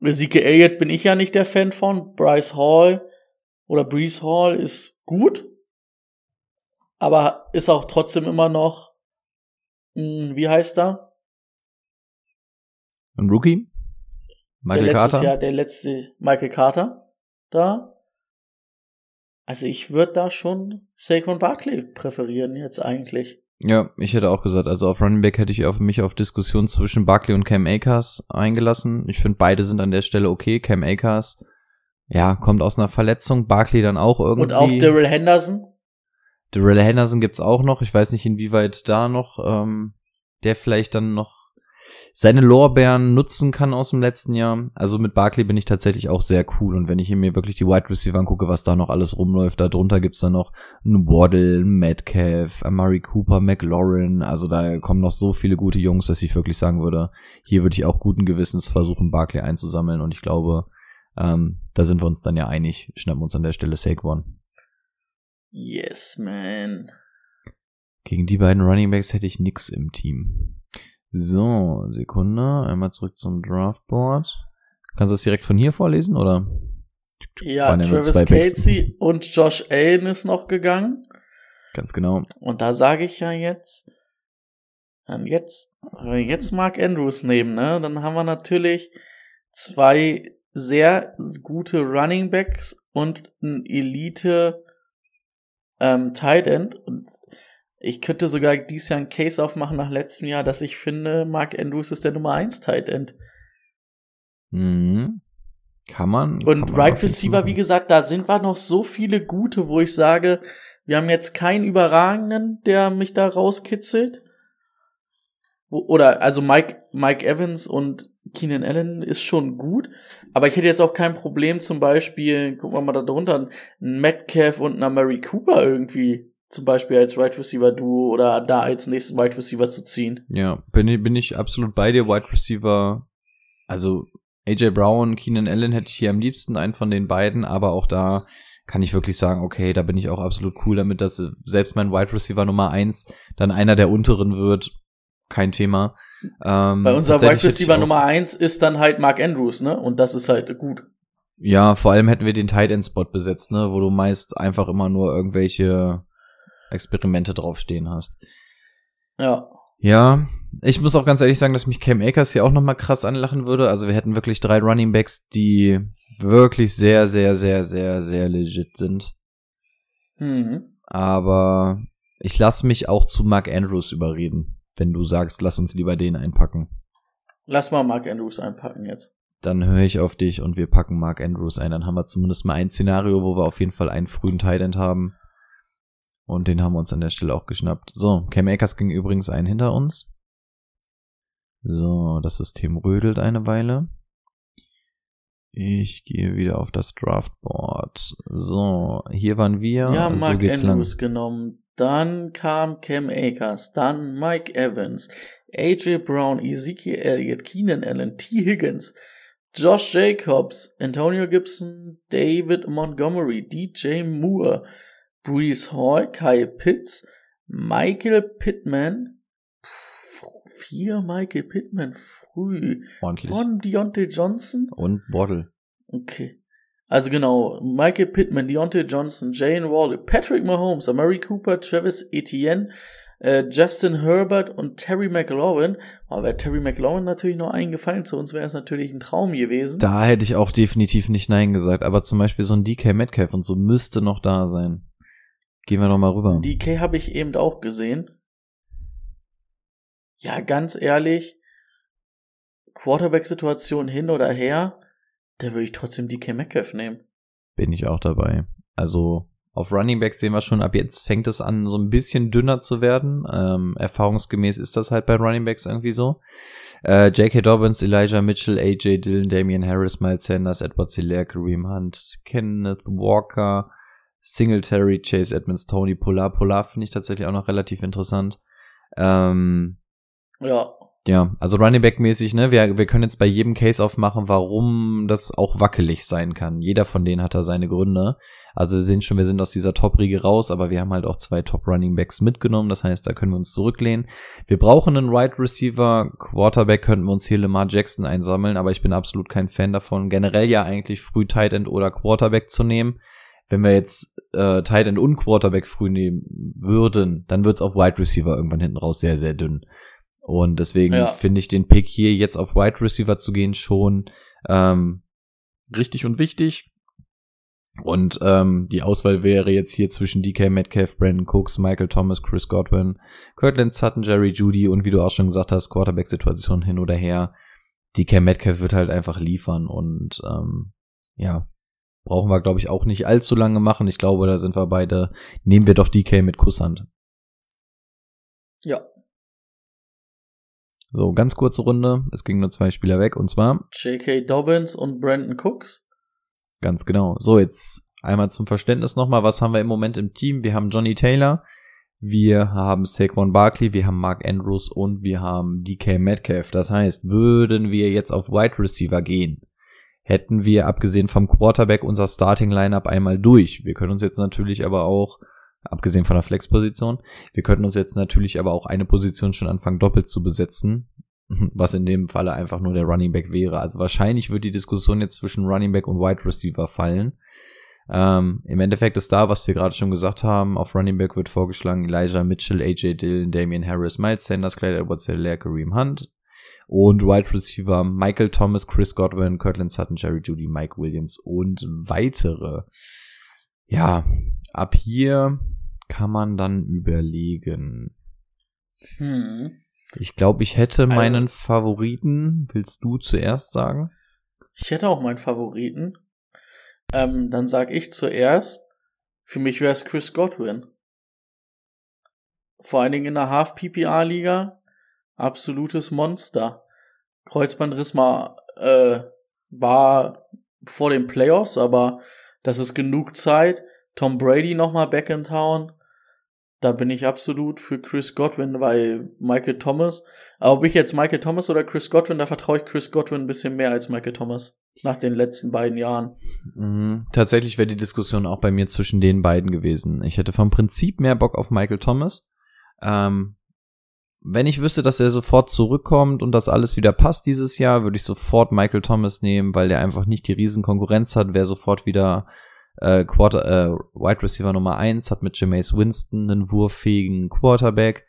Ezekiel Elliott bin ich ja nicht der Fan von. Bryce Hall oder Breeze Hall ist gut, aber ist auch trotzdem immer noch, wie heißt er? Ein Rookie? Michael der Carter? Jahr der letzte Michael Carter da. Also ich würde da schon Saquon Barkley präferieren jetzt eigentlich. Ja, ich hätte auch gesagt, also auf Running Back hätte ich auf mich auf Diskussion zwischen Barkley und Cam Akers eingelassen. Ich finde, beide sind an der Stelle okay. Cam Akers, ja, kommt aus einer Verletzung. Barkley dann auch irgendwie. Und auch Daryl Henderson. Daryl Henderson gibt's auch noch. Ich weiß nicht, inwieweit da noch ähm, der vielleicht dann noch seine Lorbeeren nutzen kann aus dem letzten Jahr. Also mit Barkley bin ich tatsächlich auch sehr cool. Und wenn ich mir wirklich die Wide Receiver angucke, was da noch alles rumläuft, da drunter gibt's dann noch einen Waddle, Metcalf, Amari Cooper, McLaurin. Also da kommen noch so viele gute Jungs, dass ich wirklich sagen würde, hier würde ich auch guten Gewissens versuchen, Barkley einzusammeln. Und ich glaube, ähm, da sind wir uns dann ja einig. Schnappen uns an der Stelle Saquon. Yes, man. Gegen die beiden Running Backs hätte ich nix im Team. So, Sekunde. Einmal zurück zum Draftboard. Kannst du das direkt von hier vorlesen, oder? Ja, Travis. Casey und Josh Allen ist noch gegangen. Ganz genau. Und da sage ich ja jetzt, dann jetzt, wenn wir jetzt Mark Andrews nehmen, ne, dann haben wir natürlich zwei sehr gute Running Backs und ein Elite ähm, Tight End. Und ich könnte sogar dieses Jahr einen Case aufmachen nach letztem Jahr, dass ich finde, Mark Andrews ist der Nummer 1 Tight End. Mhm. Kann man. Und kann man Right Receiver, wie gesagt, da sind wir noch so viele gute, wo ich sage, wir haben jetzt keinen überragenden, der mich da rauskitzelt. Oder, also Mike, Mike Evans und Keenan Allen ist schon gut, aber ich hätte jetzt auch kein Problem, zum Beispiel, gucken wir mal da drunter, einen Metcalf und einen Mary Cooper irgendwie zum Beispiel als Right Receiver Duo oder da als nächsten Right Receiver zu ziehen. Ja, bin ich, bin ich absolut bei dir. Wide Receiver, also AJ Brown, Keenan Allen hätte ich hier am liebsten einen von den beiden, aber auch da kann ich wirklich sagen, okay, da bin ich auch absolut cool damit, dass selbst mein Wide Receiver Nummer eins dann einer der unteren wird. Kein Thema. Ähm, Bei unserer Wide Receiver Nummer eins ist dann halt Mark Andrews, ne? Und das ist halt gut. Ja, vor allem hätten wir den Tight End Spot besetzt, ne, wo du meist einfach immer nur irgendwelche Experimente draufstehen hast. Ja. Ja, ich muss auch ganz ehrlich sagen, dass mich Cam Akers hier auch nochmal krass anlachen würde. Also wir hätten wirklich drei Running Backs, die wirklich sehr, sehr, sehr, sehr, sehr legit sind. Mhm. Aber ich lasse mich auch zu Mark Andrews überreden, wenn du sagst, lass uns lieber den einpacken. Lass mal Mark Andrews einpacken jetzt. Dann höre ich auf dich und wir packen Mark Andrews ein. Dann haben wir zumindest mal ein Szenario, wo wir auf jeden Fall einen frühen Tight haben. Und den haben wir uns an der Stelle auch geschnappt. So, Cam Akers ging übrigens ein hinter uns. So, das System rödelt eine Weile. Ich gehe wieder auf das Draftboard. So, hier waren wir. Wir haben so Mark geht's Andrews genommen. Dann kam Cam Akers, dann Mike Evans, AJ Brown, Ezekiel Elliott, Keenan Allen, T. Higgins, Josh Jacobs, Antonio Gibson, David Montgomery, DJ Moore, Brees Hall, Kyle Pitts, Michael Pittman, vier Michael Pittman früh Ordentlich. von Deontay Johnson. Und Bottle. Okay. Also genau, Michael Pittman, Deontay Johnson, Jane Wall, Patrick Mahomes, Amari Cooper, Travis Etienne, äh, Justin Herbert und Terry McLaurin. Aber wäre Terry McLaurin natürlich noch eingefallen, zu uns wäre es natürlich ein Traum gewesen. Da hätte ich auch definitiv nicht Nein gesagt. Aber zum Beispiel so ein DK Metcalf und so müsste noch da sein. Gehen wir doch mal rüber. DK habe ich eben auch gesehen. Ja, ganz ehrlich, Quarterback-Situation hin oder her, da würde ich trotzdem DK Metcalf nehmen. Bin ich auch dabei. Also auf Running Backs sehen wir schon, ab jetzt fängt es an, so ein bisschen dünner zu werden. Ähm, erfahrungsgemäß ist das halt bei Running Backs irgendwie so. Äh, J.K. Dobbins, Elijah Mitchell, A.J. Dillon, Damian Harris, Miles Sanders, Edward Hilaire, Kareem Hunt, Kenneth Walker, Singletary, Chase Edmonds, Tony Pollard. Pollard finde ich tatsächlich auch noch relativ interessant. Ähm, Ja, Ja, also Running Back mäßig, ne, wir, wir können jetzt bei jedem Case aufmachen, warum das auch wackelig sein kann. Jeder von denen hat da seine Gründe. Also wir sehen schon, wir sind aus dieser Top-Riege raus, aber wir haben halt auch zwei Top-Running Backs mitgenommen. Das heißt, da können wir uns zurücklehnen. Wir brauchen einen Wide right Receiver. Quarterback könnten wir uns hier Lamar Jackson einsammeln, aber ich bin absolut kein Fan davon, generell ja eigentlich früh Tight End oder Quarterback zu nehmen. Wenn wir jetzt äh, Tight End und Quarterback früh nehmen würden, dann wird's auf Wide Receiver irgendwann hinten raus sehr, sehr dünn. Und deswegen ja. finde ich den Pick hier jetzt auf Wide Receiver zu gehen schon ähm, richtig und wichtig. Und ähm, die Auswahl wäre jetzt hier zwischen DK Metcalf, Brandon Cooks, Michael Thomas, Chris Godwin, Kirtland Sutton, Jerry Judy und wie du auch schon gesagt hast, Quarterback-Situation hin oder her. DK Metcalf wird halt einfach liefern und ähm, ja, brauchen wir, glaube ich, auch nicht allzu lange machen. Ich glaube, da sind wir beide, nehmen wir doch DK mit Kusshand. Ja, so, ganz kurze Runde. Es gingen nur zwei Spieler weg und zwar J.K. Dobbins und Brandon Cooks. Ganz genau. So, jetzt einmal zum Verständnis nochmal. Was haben wir im Moment im Team? Wir haben Johnny Taylor, wir haben Saquon Barkley, wir haben Mark Andrews und wir haben DK Metcalf. Das heißt, würden wir jetzt auf Wide Receiver gehen, hätten wir abgesehen vom Quarterback unser Starting Lineup einmal durch. Wir können uns jetzt natürlich aber auch abgesehen von der Flexposition. Wir könnten uns jetzt natürlich aber auch eine Position schon anfangen doppelt zu besetzen, was in dem Falle einfach nur der Running Back wäre. Also wahrscheinlich wird die Diskussion jetzt zwischen Running Back und Wide Receiver fallen. Ähm, Im Endeffekt ist da, was wir gerade schon gesagt haben, auf Running Back wird vorgeschlagen Elijah Mitchell, AJ Dillon, Damian Harris, Miles Sanders, Clyde Edwards, Hilaire, Kareem Hunt und Wide Receiver Michael Thomas, Chris Godwin, Kirtland Sutton, Jerry Judy, Mike Williams und weitere. Ja, ab hier kann man dann überlegen. Hm. Ich glaube, ich hätte also, meinen Favoriten. Willst du zuerst sagen? Ich hätte auch meinen Favoriten. Ähm, dann sag ich zuerst, für mich wäre es Chris Godwin. Vor allen Dingen in der Half-PPA-Liga. Absolutes Monster. Kreuzbandriss mal äh, war vor den Playoffs, aber das ist genug Zeit. Tom Brady nochmal back in town. Da bin ich absolut für Chris Godwin, weil Michael Thomas. Aber ob ich jetzt Michael Thomas oder Chris Godwin, da vertraue ich Chris Godwin ein bisschen mehr als Michael Thomas. Nach den letzten beiden Jahren. Mhm. Tatsächlich wäre die Diskussion auch bei mir zwischen den beiden gewesen. Ich hätte vom Prinzip mehr Bock auf Michael Thomas. Ähm, wenn ich wüsste, dass er sofort zurückkommt und das alles wieder passt dieses Jahr, würde ich sofort Michael Thomas nehmen, weil der einfach nicht die Riesenkonkurrenz hat, wäre sofort wieder äh, Quarter, äh, Wide Receiver Nummer eins hat mit Jameis Winston einen wurffähigen Quarterback.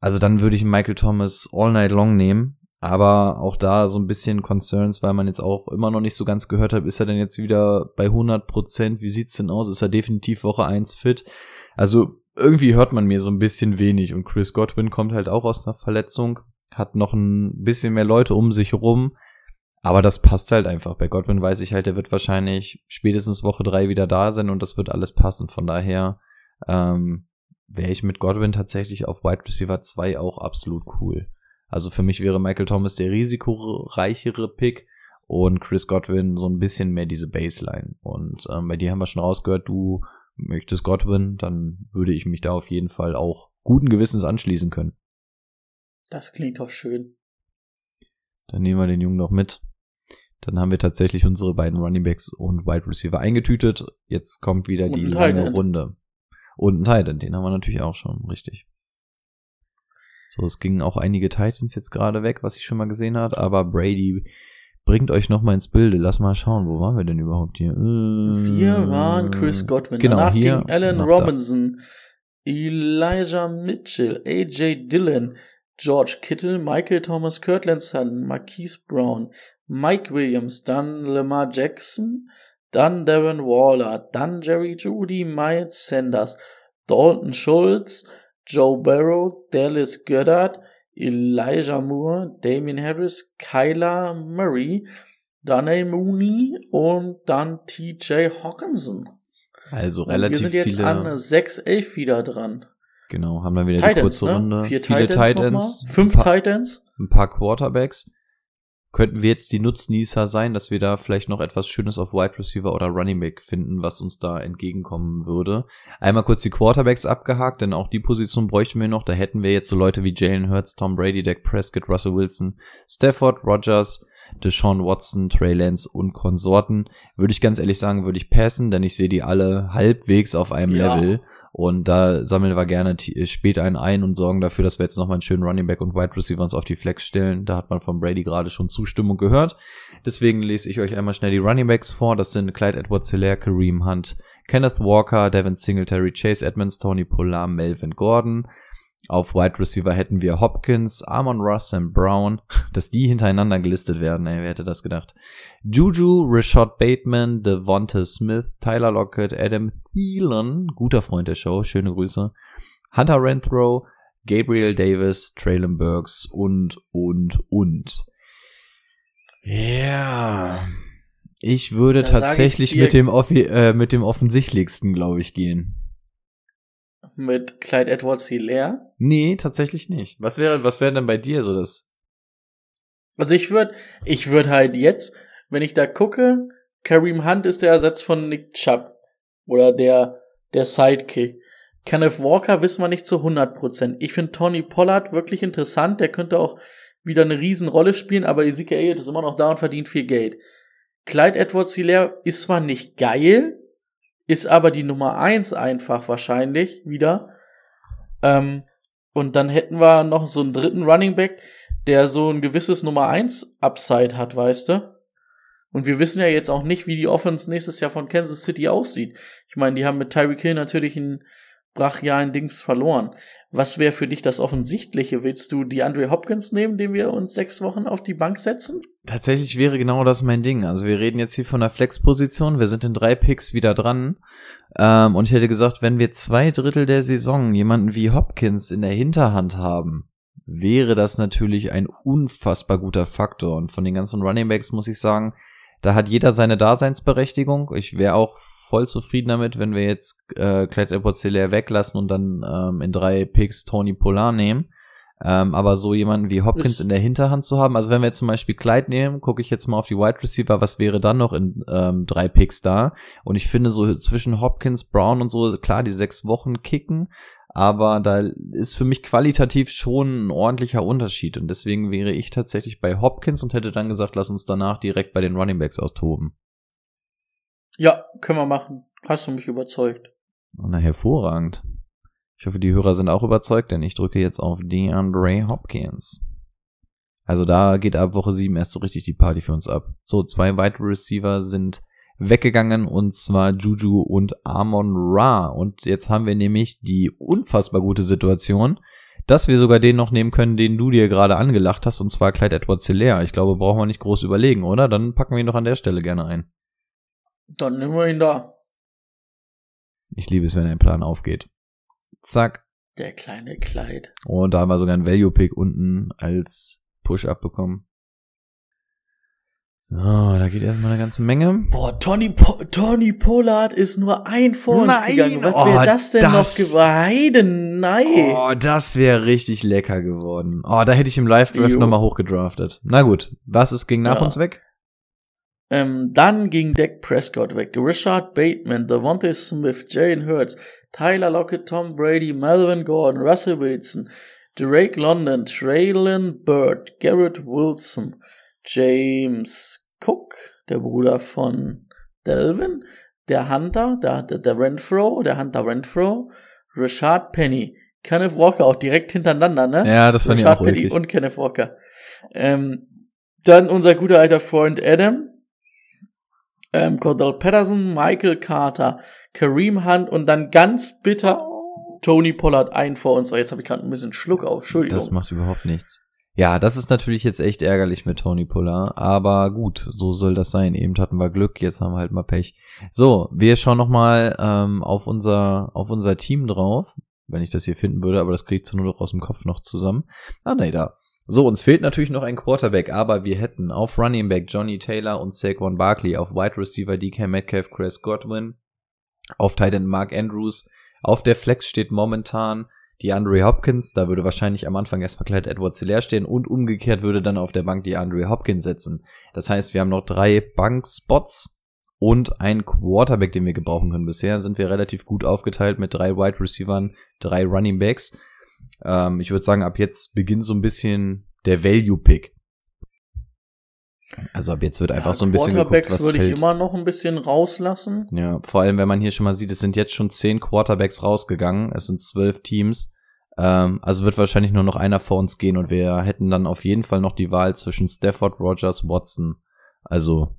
Also dann würde ich Michael Thomas all night long nehmen. Aber auch da so ein bisschen Concerns, weil man jetzt auch immer noch nicht so ganz gehört hat, ist er denn jetzt wieder bei 100 Prozent? Wie sieht's denn aus? Ist er definitiv Woche eins fit? Also irgendwie hört man mir so ein bisschen wenig und Chris Godwin kommt halt auch aus einer Verletzung, hat noch ein bisschen mehr Leute um sich rum. Aber das passt halt einfach. Bei Godwin weiß ich halt, der wird wahrscheinlich spätestens Woche drei wieder da sein und das wird alles passen. Von daher ähm, wäre ich mit Godwin tatsächlich auf Wide Receiver 2 auch absolut cool. Also für mich wäre Michael Thomas der risikoreichere Pick und Chris Godwin so ein bisschen mehr diese Baseline. Und ähm, bei dir haben wir schon rausgehört, du möchtest Godwin, dann würde ich mich da auf jeden Fall auch guten Gewissens anschließen können. Das klingt doch schön. Dann nehmen wir den Jungen noch mit. Dann haben wir tatsächlich unsere beiden Running Backs und Wide Receiver eingetütet. Jetzt kommt wieder und die lange Runde. Und ein Titan, den haben wir natürlich auch schon, richtig. So, es gingen auch einige Titans jetzt gerade weg, was ich schon mal gesehen habe, aber Brady bringt euch noch mal ins Bilde. Lass mal schauen, wo waren wir denn überhaupt hier? wir waren Chris Godwin. Genau, Danach hier ging Alan Robinson, da. Elijah Mitchell, AJ Dillon, George Kittle, Michael Thomas, Kirtland Sutton, Marquise Brown, Mike Williams, dann Lamar Jackson, dann Darren Waller, dann Jerry Judy, Miles Sanders, Dalton Schultz, Joe Barrow, Dallas Goddard, Elijah Moore, Damien Harris, Kyler Murray, Danny Mooney und dann TJ Hawkinson. Also relativ viele. Wir sind jetzt viele... an 6-11 wieder dran. Genau, haben wir wieder Titans, die kurze ne? Runde. Vier Viele Titans, Titans fünf ein paar, Titans, ein paar Quarterbacks. könnten wir jetzt die Nutznießer sein, dass wir da vielleicht noch etwas Schönes auf Wide Receiver oder Running Back finden, was uns da entgegenkommen würde. Einmal kurz die Quarterbacks abgehakt, denn auch die Position bräuchten wir noch. Da hätten wir jetzt so Leute wie Jalen Hurts, Tom Brady, Dak Prescott, Russell Wilson, Stafford, Rogers, Deshaun Watson, Trey Lance und Konsorten. Würde ich ganz ehrlich sagen, würde ich passen, denn ich sehe die alle halbwegs auf einem Ja. Level. Und da sammeln wir gerne t- spät einen ein und sorgen dafür, dass wir jetzt nochmal einen schönen Running Back und Wide Receiver uns auf die Flex stellen. Da hat man von Brady gerade schon Zustimmung gehört. Deswegen lese ich euch einmal schnell die Running Backs vor. Das sind Clyde Edwards Hilaire, Kareem Hunt, Kenneth Walker, Devin Singletary, Chase Edmonds, Tony Pollard, Melvin Gordon. Auf Wide Receiver hätten wir Hopkins, Amon Ross und Brown. Dass die hintereinander gelistet werden, ey, wer hätte das gedacht? Juju, Rashad Bateman, Devonta Smith, Tyler Lockett, Adam Thielen, guter Freund der Show, schöne Grüße. Hunter Renthrow, Gabriel Davis, Traylon Burks und, und, und. Ja. Ich würde Da ich tatsächlich dir- mit dem, Offi äh, mit dem offensichtlichsten, glaube ich, gehen. Mit Clyde Edwards Hilaire. Nee, tatsächlich nicht. Was wäre, was wäre denn bei dir so das? Also ich würde, ich würde halt jetzt, wenn ich da gucke, Kareem Hunt ist der Ersatz von Nick Chubb. Oder der, der Sidekick. Kenneth Walker wissen wir nicht zu 100%. Ich finde Tony Pollard wirklich interessant. Der könnte auch wieder eine Riesenrolle spielen, aber Ezekiel ist immer noch da und verdient viel Geld. Clyde Edwards Hilaire ist zwar nicht geil, ist aber die Nummer eins einfach wahrscheinlich wieder. Ähm, und dann hätten wir noch so einen dritten Running Back, der so ein gewisses Nummer eins Upside hat, weißt du? Und wir wissen ja jetzt auch nicht, wie die Offense nächstes Jahr von Kansas City aussieht. Ich meine, die haben mit Tyreek Hill natürlich einen brachialen Dings verloren. Was wäre für dich das Offensichtliche? Willst du die Andre Hopkins nehmen, den wir uns sechs Wochen auf die Bank setzen? Tatsächlich wäre genau das mein Ding. Also wir reden jetzt hier von der Flex-Position. Wir sind in drei Picks wieder dran. Ähm, und ich hätte gesagt, wenn wir zwei Drittel der Saison jemanden wie Hopkins in der Hinterhand haben, wäre das natürlich ein unfassbar guter Faktor. Und von den ganzen Running Backs muss ich sagen, da hat jeder seine Daseinsberechtigung. Ich wäre auch voll zufrieden damit, wenn wir jetzt äh, Clyde Edwards weglassen und dann ähm, in drei Picks Tony Pollard nehmen. Ähm, aber so jemanden wie Hopkins Ist- in der Hinterhand zu haben, also wenn wir jetzt zum Beispiel Clyde nehmen, gucke ich jetzt mal auf die Wide Receiver, was wäre dann noch in ähm, drei Picks da? Und ich finde so zwischen Hopkins, Brown und so, klar, die sechs Wochen kicken, aber da ist für mich qualitativ schon ein ordentlicher Unterschied und deswegen wäre ich tatsächlich bei Hopkins und hätte dann gesagt, lass uns danach direkt bei den Running Backs austoben. Ja, können wir machen. Hast du mich überzeugt. Na, hervorragend. Ich hoffe, die Hörer sind auch überzeugt, denn ich drücke jetzt auf DeAndre Hopkins. Also da geht ab Woche 7 erst so richtig die Party für uns ab. So, zwei Wide Receiver sind weggegangen und zwar Juju und Amon Ra. Und jetzt haben wir nämlich die unfassbar gute Situation, dass wir sogar den noch nehmen können, den du dir gerade angelacht hast, und zwar Clyde Edwards Hilaire. Ich glaube, brauchen wir nicht groß überlegen, oder? Dann packen wir ihn doch an der Stelle gerne ein. Dann nehmen wir ihn da. Ich liebe es, wenn ein Plan aufgeht. Zack. Der kleine Clyde. Und da haben wir sogar einen Value-Pick unten als Push-Up bekommen. So, da geht erstmal eine ganze Menge. Boah, Tony, po Tony Pollard ist nur ein vor uns Nein! gegangen. Was Oh, wäre das denn das- noch geworden? Nein. Oh, das wäre richtig lecker geworden. Oh, da hätte ich im Live-Draft nochmal hochgedraftet. Na gut, was ist ging nach Ja. uns weg? Ähm, dann ging Dak Prescott weg. Richard Bateman, Devontae Smith, Jalen Hurts, Tyler Lockett, Tom Brady, Melvin Gordon, Russell Wilson, Drake London, Traylon Bird, Garrett Wilson, James Cook, der Bruder von Delvin, der Hunter, der, der, der Renfro, der Hunter Renfro, Richard Penny, Kenneth Walker auch direkt hintereinander, ne? Ja, das fand ich Richard auch Penny und Kenneth Walker. Ähm, dann unser guter alter Freund Adam, ähm, Cordell Patterson, Michael Carter, Kareem Hunt und dann ganz bitter Tony Pollard ein vor uns. Oh, jetzt habe ich gerade ein bisschen Schluck auf. Entschuldigung. Das macht überhaupt nichts. Ja, das ist natürlich jetzt echt ärgerlich mit Tony Pollard, aber gut, so soll das sein. Eben hatten wir Glück, jetzt haben wir halt mal Pech. So, wir schauen noch mal ähm, auf unser auf unser Team drauf, wenn ich das hier finden würde, aber das kriege ich zur Not aus dem Kopf noch zusammen. Ah, nee, da. So, uns fehlt natürlich noch ein Quarterback, aber wir hätten auf Running Back Johnny Taylor und Saquon Barkley, auf Wide Receiver DK Metcalf, Chris Godwin, auf Tight End Mark Andrews, auf der Flex steht momentan die Andre Hopkins, da würde wahrscheinlich am Anfang erstmal Clyde Edwards Hilaire stehen und umgekehrt würde dann auf der Bank die Andre Hopkins setzen. Das heißt, wir haben noch drei Bankspots und einen Quarterback, den wir gebrauchen können. Bisher sind wir relativ gut aufgeteilt mit drei Wide Receivern, drei Running Backs. Ähm, ich würde sagen, ab jetzt beginnt so ein bisschen der Value Pick. Also ab jetzt wird einfach Ja, so ein bisschen geguckt, Quarterbacks was würde ich fällt. immer noch ein bisschen rauslassen. Ja, vor allem, wenn man hier schon mal sieht, es sind jetzt schon zehn Quarterbacks rausgegangen. Es sind zwölf Teams. Ähm, also wird wahrscheinlich nur noch einer vor uns gehen und wir hätten dann auf jeden Fall noch die Wahl zwischen Stafford, Rogers, Watson. Also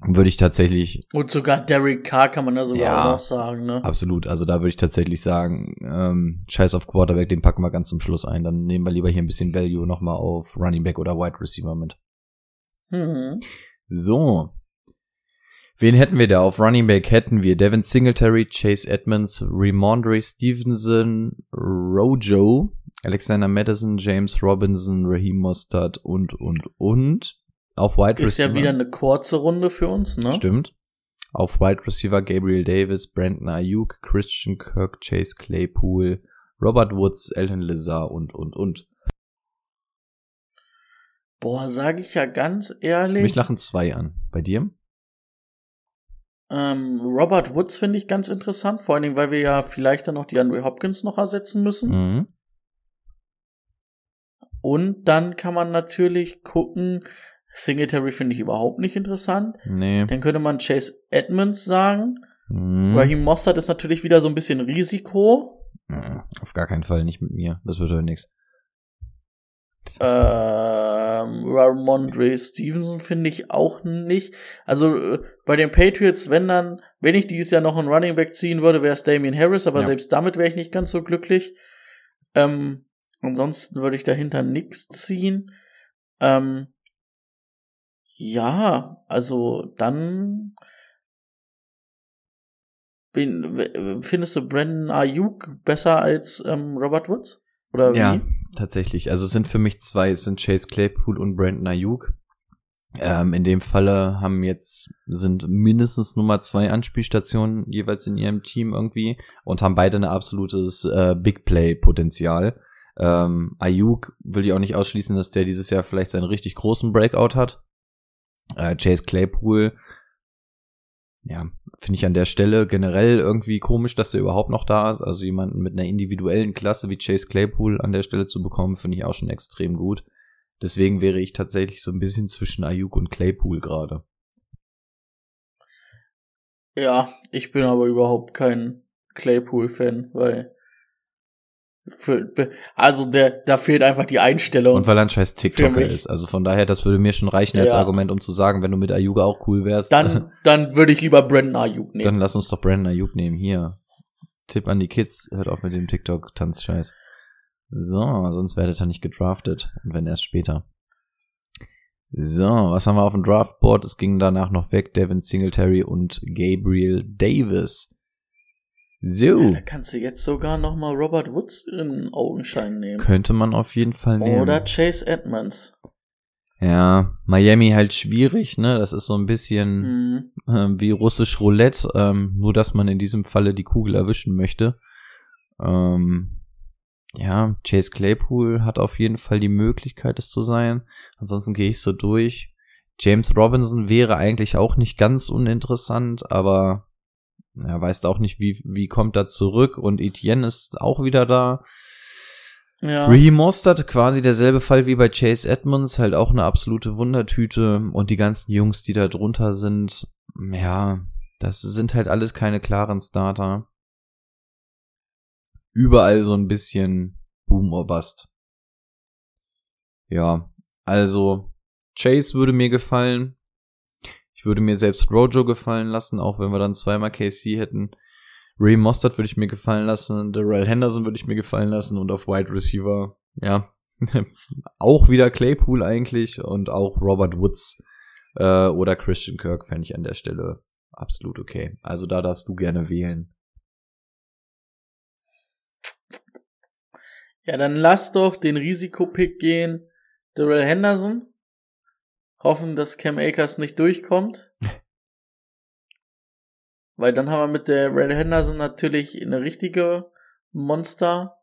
würde ich tatsächlich Und sogar Derek Carr kann man da sogar Ja. auch noch sagen, ne? absolut, also da würde ich tatsächlich sagen, ähm, scheiß auf Quarterback, den packen wir ganz zum Schluss ein. Dann nehmen wir lieber hier ein bisschen Value nochmal auf Running Back oder Wide Receiver mit. Mhm. So. Wen hätten wir da? Auf Running Back hätten wir Devin Singletary, Chase Edmonds, Remondre Stevenson, Rojo, Alexander Madison, James Robinson, Raheem Mostert und, und, und. Auf Wide Ist Receiver. ja wieder eine kurze Runde für uns, ne? Stimmt. Auf Wide Receiver Gabriel Davis, Brandon Ayuk, Christian Kirk, Chase Claypool, Robert Woods, Alan Lazar und, und, und. Boah, sage ich ja ganz ehrlich. Mich lachen zwei an. Bei dir? Ähm, Robert Woods finde ich ganz interessant, vor allen Dingen, weil wir ja vielleicht dann noch die Andre Hopkins noch ersetzen müssen. Mhm. Und dann kann man natürlich gucken, Singletary finde ich überhaupt nicht interessant. Nee. Dann könnte man Chase Edmonds sagen. Mhm. Raheem Mossad ist natürlich wieder so ein bisschen Risiko. Mhm. Auf gar keinen Fall nicht mit mir. Das wird doch nix. Ähm, Ramondre Stevenson finde ich auch nicht. Also äh, bei den Patriots, wenn dann, wenn ich dieses Jahr noch einen Running Back ziehen würde, wäre es Damian Harris, aber Ja. selbst damit wäre ich nicht ganz so glücklich. Ähm, ansonsten würde ich dahinter nichts ziehen. Ähm, ja, also dann w- findest du Brandon Ayuk besser als ähm, Robert Woods? Oder wie? Ja, tatsächlich. Also es sind für mich zwei, es sind Chase Claypool und Brandon Ayuk. Ähm, in dem Falle haben jetzt, sind mindestens Nummer zwei Anspielstationen jeweils in ihrem Team irgendwie und haben beide ein absolutes äh, Big Play-Potenzial. Ähm, Ayuk will ich auch nicht ausschließen, dass der dieses Jahr vielleicht seinen richtig großen Breakout hat. Äh, Chase Claypool, ja, finde ich an der Stelle generell irgendwie komisch, dass der überhaupt noch da ist. Also jemanden mit einer individuellen Klasse wie Chase Claypool an der Stelle zu bekommen, finde ich auch schon extrem gut. Deswegen wäre ich tatsächlich so ein bisschen zwischen Ayuk und Claypool gerade. Ja, ich bin aber überhaupt kein Claypool-Fan, weil für, also der, da fehlt einfach die Einstellung. Und weil er ein scheiß TikToker ist. Also von daher, das würde mir schon reichen als Ja. Argument, um zu sagen, wenn du mit Ayuk auch cool wärst, dann, dann würde ich lieber Brandon Ayuk nehmen. dann lass uns doch Brandon Ayuk nehmen. Hier. Tipp an die Kids, hört auf mit dem TikTok-Tanzscheiß. So, sonst werdet ihr nicht gedraftet. Und wenn erst später. So, was haben wir auf dem Draftboard? Es ging danach noch weg Devin Singletary und Gabriel Davis. So, Ja, da kannst du jetzt sogar noch mal Robert Woods in Augenschein nehmen. könnte man auf jeden Fall nehmen. Oder Chase Edmonds. Ja, Miami halt schwierig, ne? Das ist so ein bisschen Hm. ähm, wie russisch Roulette, ähm, nur dass man in diesem Falle die Kugel erwischen möchte. Ähm, ja, Chase Claypool hat auf jeden Fall die Möglichkeit, es zu sein. Ansonsten gehe ich so durch. James Robinson wäre eigentlich auch nicht ganz uninteressant, aber er weiß auch nicht, wie, wie kommt er zurück und Etienne ist auch wieder da. Ja. Mostert, quasi derselbe Fall wie bei Chase Edmonds, halt auch eine absolute Wundertüte und die ganzen Jungs, die da drunter sind, ja, das sind halt alles keine klaren Starter. Überall so ein bisschen Boom or Bust. Ja, also Chase würde mir gefallen. Würde mir selbst Rojo gefallen lassen, auch wenn wir dann zweimal KC hätten. Ray Mostert würde ich mir gefallen lassen, Darrell Henderson würde ich mir gefallen lassen und auf Wide Receiver, ja, auch wieder Claypool eigentlich und auch Robert Woods äh, oder Christian Kirk fände ich an der Stelle absolut okay. Also da darfst du gerne wählen. Ja, dann lass doch den Risikopick gehen. Darrell Henderson. Hoffen, dass Cam Akers nicht durchkommt. Weil dann haben wir mit der Red Henderson natürlich eine richtige Monster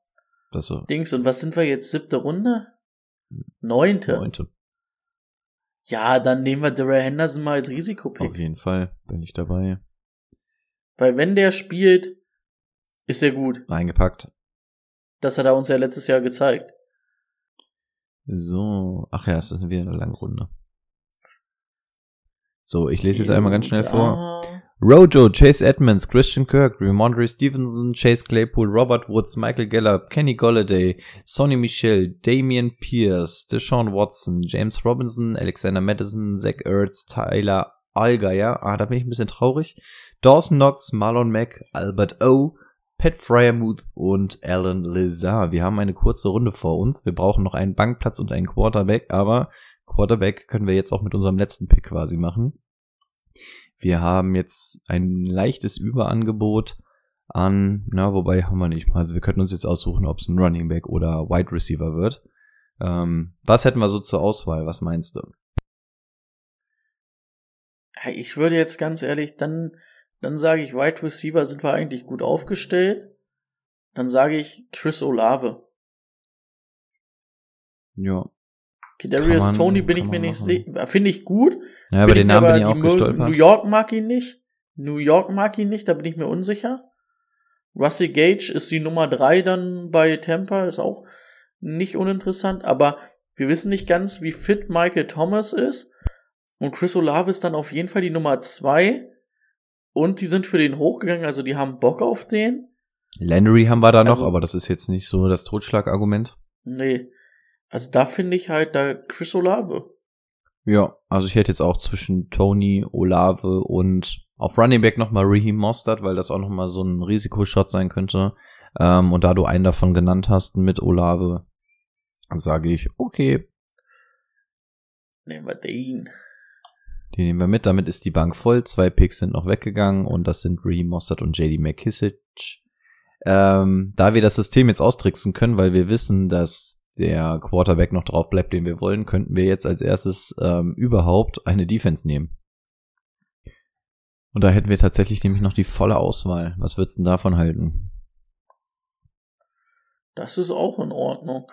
so. Dings, und was sind wir jetzt? Siebte Runde? Neunte. Neunte. Ja, dann nehmen wir Darrell Henderson mal als Risikopick. Auf jeden Fall bin ich dabei. Weil wenn der spielt, ist er gut. Reingepackt. Das hat er uns ja letztes Jahr gezeigt. So. Ach ja, es ist wieder eine lange Runde. So, ich lese jetzt einmal ganz schnell vor. Rojo, Chase Edmonds, Christian Kirk, Ramondre Stevenson, Chase Claypool, Robert Woods, Michael Gallup, Kenny Golladay, Sonny Michel, Damian Pierce, Deshaun Watson, James Robinson, Alexander Madison, Zach Ertz, Tyler Allgeier, ah, da bin ich ein bisschen traurig, Dawson Knox, Marlon Mack, Albert O, Pat Fryermuth und Alan Lazar. Wir haben eine kurze Runde vor uns. Wir brauchen noch einen Bankplatz und einen Quarterback, aber Quarterback können wir jetzt auch mit unserem letzten Pick quasi machen. Wir haben jetzt ein leichtes Überangebot an, na, wobei haben wir nicht. Also wir könnten uns jetzt aussuchen, ob es ein Running Back oder Wide Receiver wird. Ähm, was hätten wir so zur Auswahl? Was meinst du? Ich würde jetzt ganz ehrlich, dann, dann sage ich, Wide Receiver sind wir eigentlich gut aufgestellt. Dann sage ich Chris Olave. Ja. Kadarius Tony bin ich mir nicht sicher. Finde ich gut. Ja, aber den Namen bin ich auch gestolpert. New York mag ihn nicht. New York mag ihn nicht, da bin ich mir unsicher. Russell Gage ist die Nummer drei dann bei Tampa, ist auch nicht uninteressant, aber wir wissen nicht ganz, wie fit Michael Thomas ist. Und Chris Olave ist dann auf jeden Fall die Nummer zwei. Und die sind für den hochgegangen, also die haben Bock auf den. Landry haben wir da noch, Also- aber das ist jetzt nicht so das Totschlagargument. Nee. Also da finde ich halt da Chris Olave. Ja, also ich hätte jetzt auch zwischen Tony, Olave und auf Running Back nochmal Raheem Mostert, weil das auch nochmal so ein Risikoshot sein könnte. Ähm, und da du einen davon genannt hast mit Olave, sage ich, okay, Nehmen wir den. die nehmen wir mit. Damit ist die Bank voll. Zwei Picks sind noch weggegangen und das sind Raheem Mostert und JD McKissick. Ähm, da wir das System jetzt austricksen können, weil wir wissen, dass der Quarterback noch drauf bleibt, den wir wollen, könnten wir jetzt als erstes ähm, überhaupt eine Defense nehmen. Und da hätten wir tatsächlich nämlich noch die volle Auswahl. Was würdest du denn davon halten? Das ist auch in Ordnung.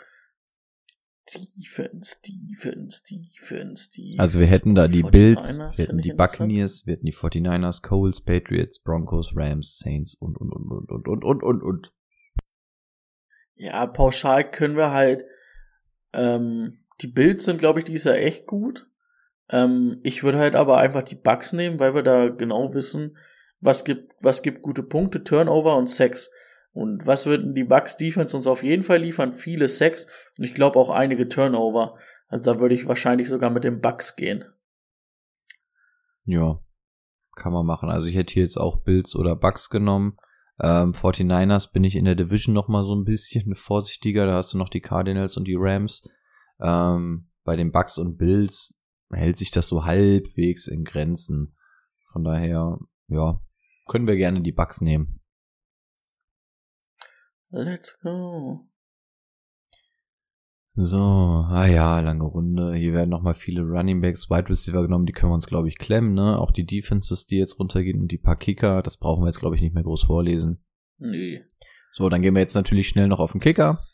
Defense, Defense, Defense, Defense. Also wir hätten da die, die Bills, wir hätten die Buccaneers, wir hätten die 49ers, Coles, Patriots, Broncos, Rams, Saints und, und, und, und, und, und, und, und. Ja, pauschal können wir halt ähm, die Bills sind, glaube ich, dieses Jahr echt gut. Ähm, ich würde halt aber einfach die Bucks nehmen, weil wir da genau wissen, was gibt, was gibt gute Punkte, Turnover und Sex. Und was würden die Bucks Defense uns auf jeden Fall liefern? Viele Sex und ich glaube auch einige Turnover. Also da würde ich wahrscheinlich sogar mit den Bucks gehen. Ja, kann man machen. Also ich hätte hier jetzt auch Bills oder Bucks genommen. Ähm, 49ers bin ich in der Division noch mal so ein bisschen vorsichtiger. Da hast du noch die Cardinals und die Rams. Ähm, bei den Bucks und Bills hält sich das so halbwegs in Grenzen. Von daher, ja, können wir gerne die Bucks nehmen. Let's go. So, ah ja, lange Runde. Hier werden nochmal viele Running Backs, Wide Receiver genommen, die können wir uns, glaube ich, klemmen, ne? Auch die Defenses, die jetzt runtergehen und die paar Kicker, das brauchen wir jetzt, glaube ich, nicht mehr groß vorlesen. Nee. So, dann gehen wir jetzt natürlich schnell noch auf den Kicker.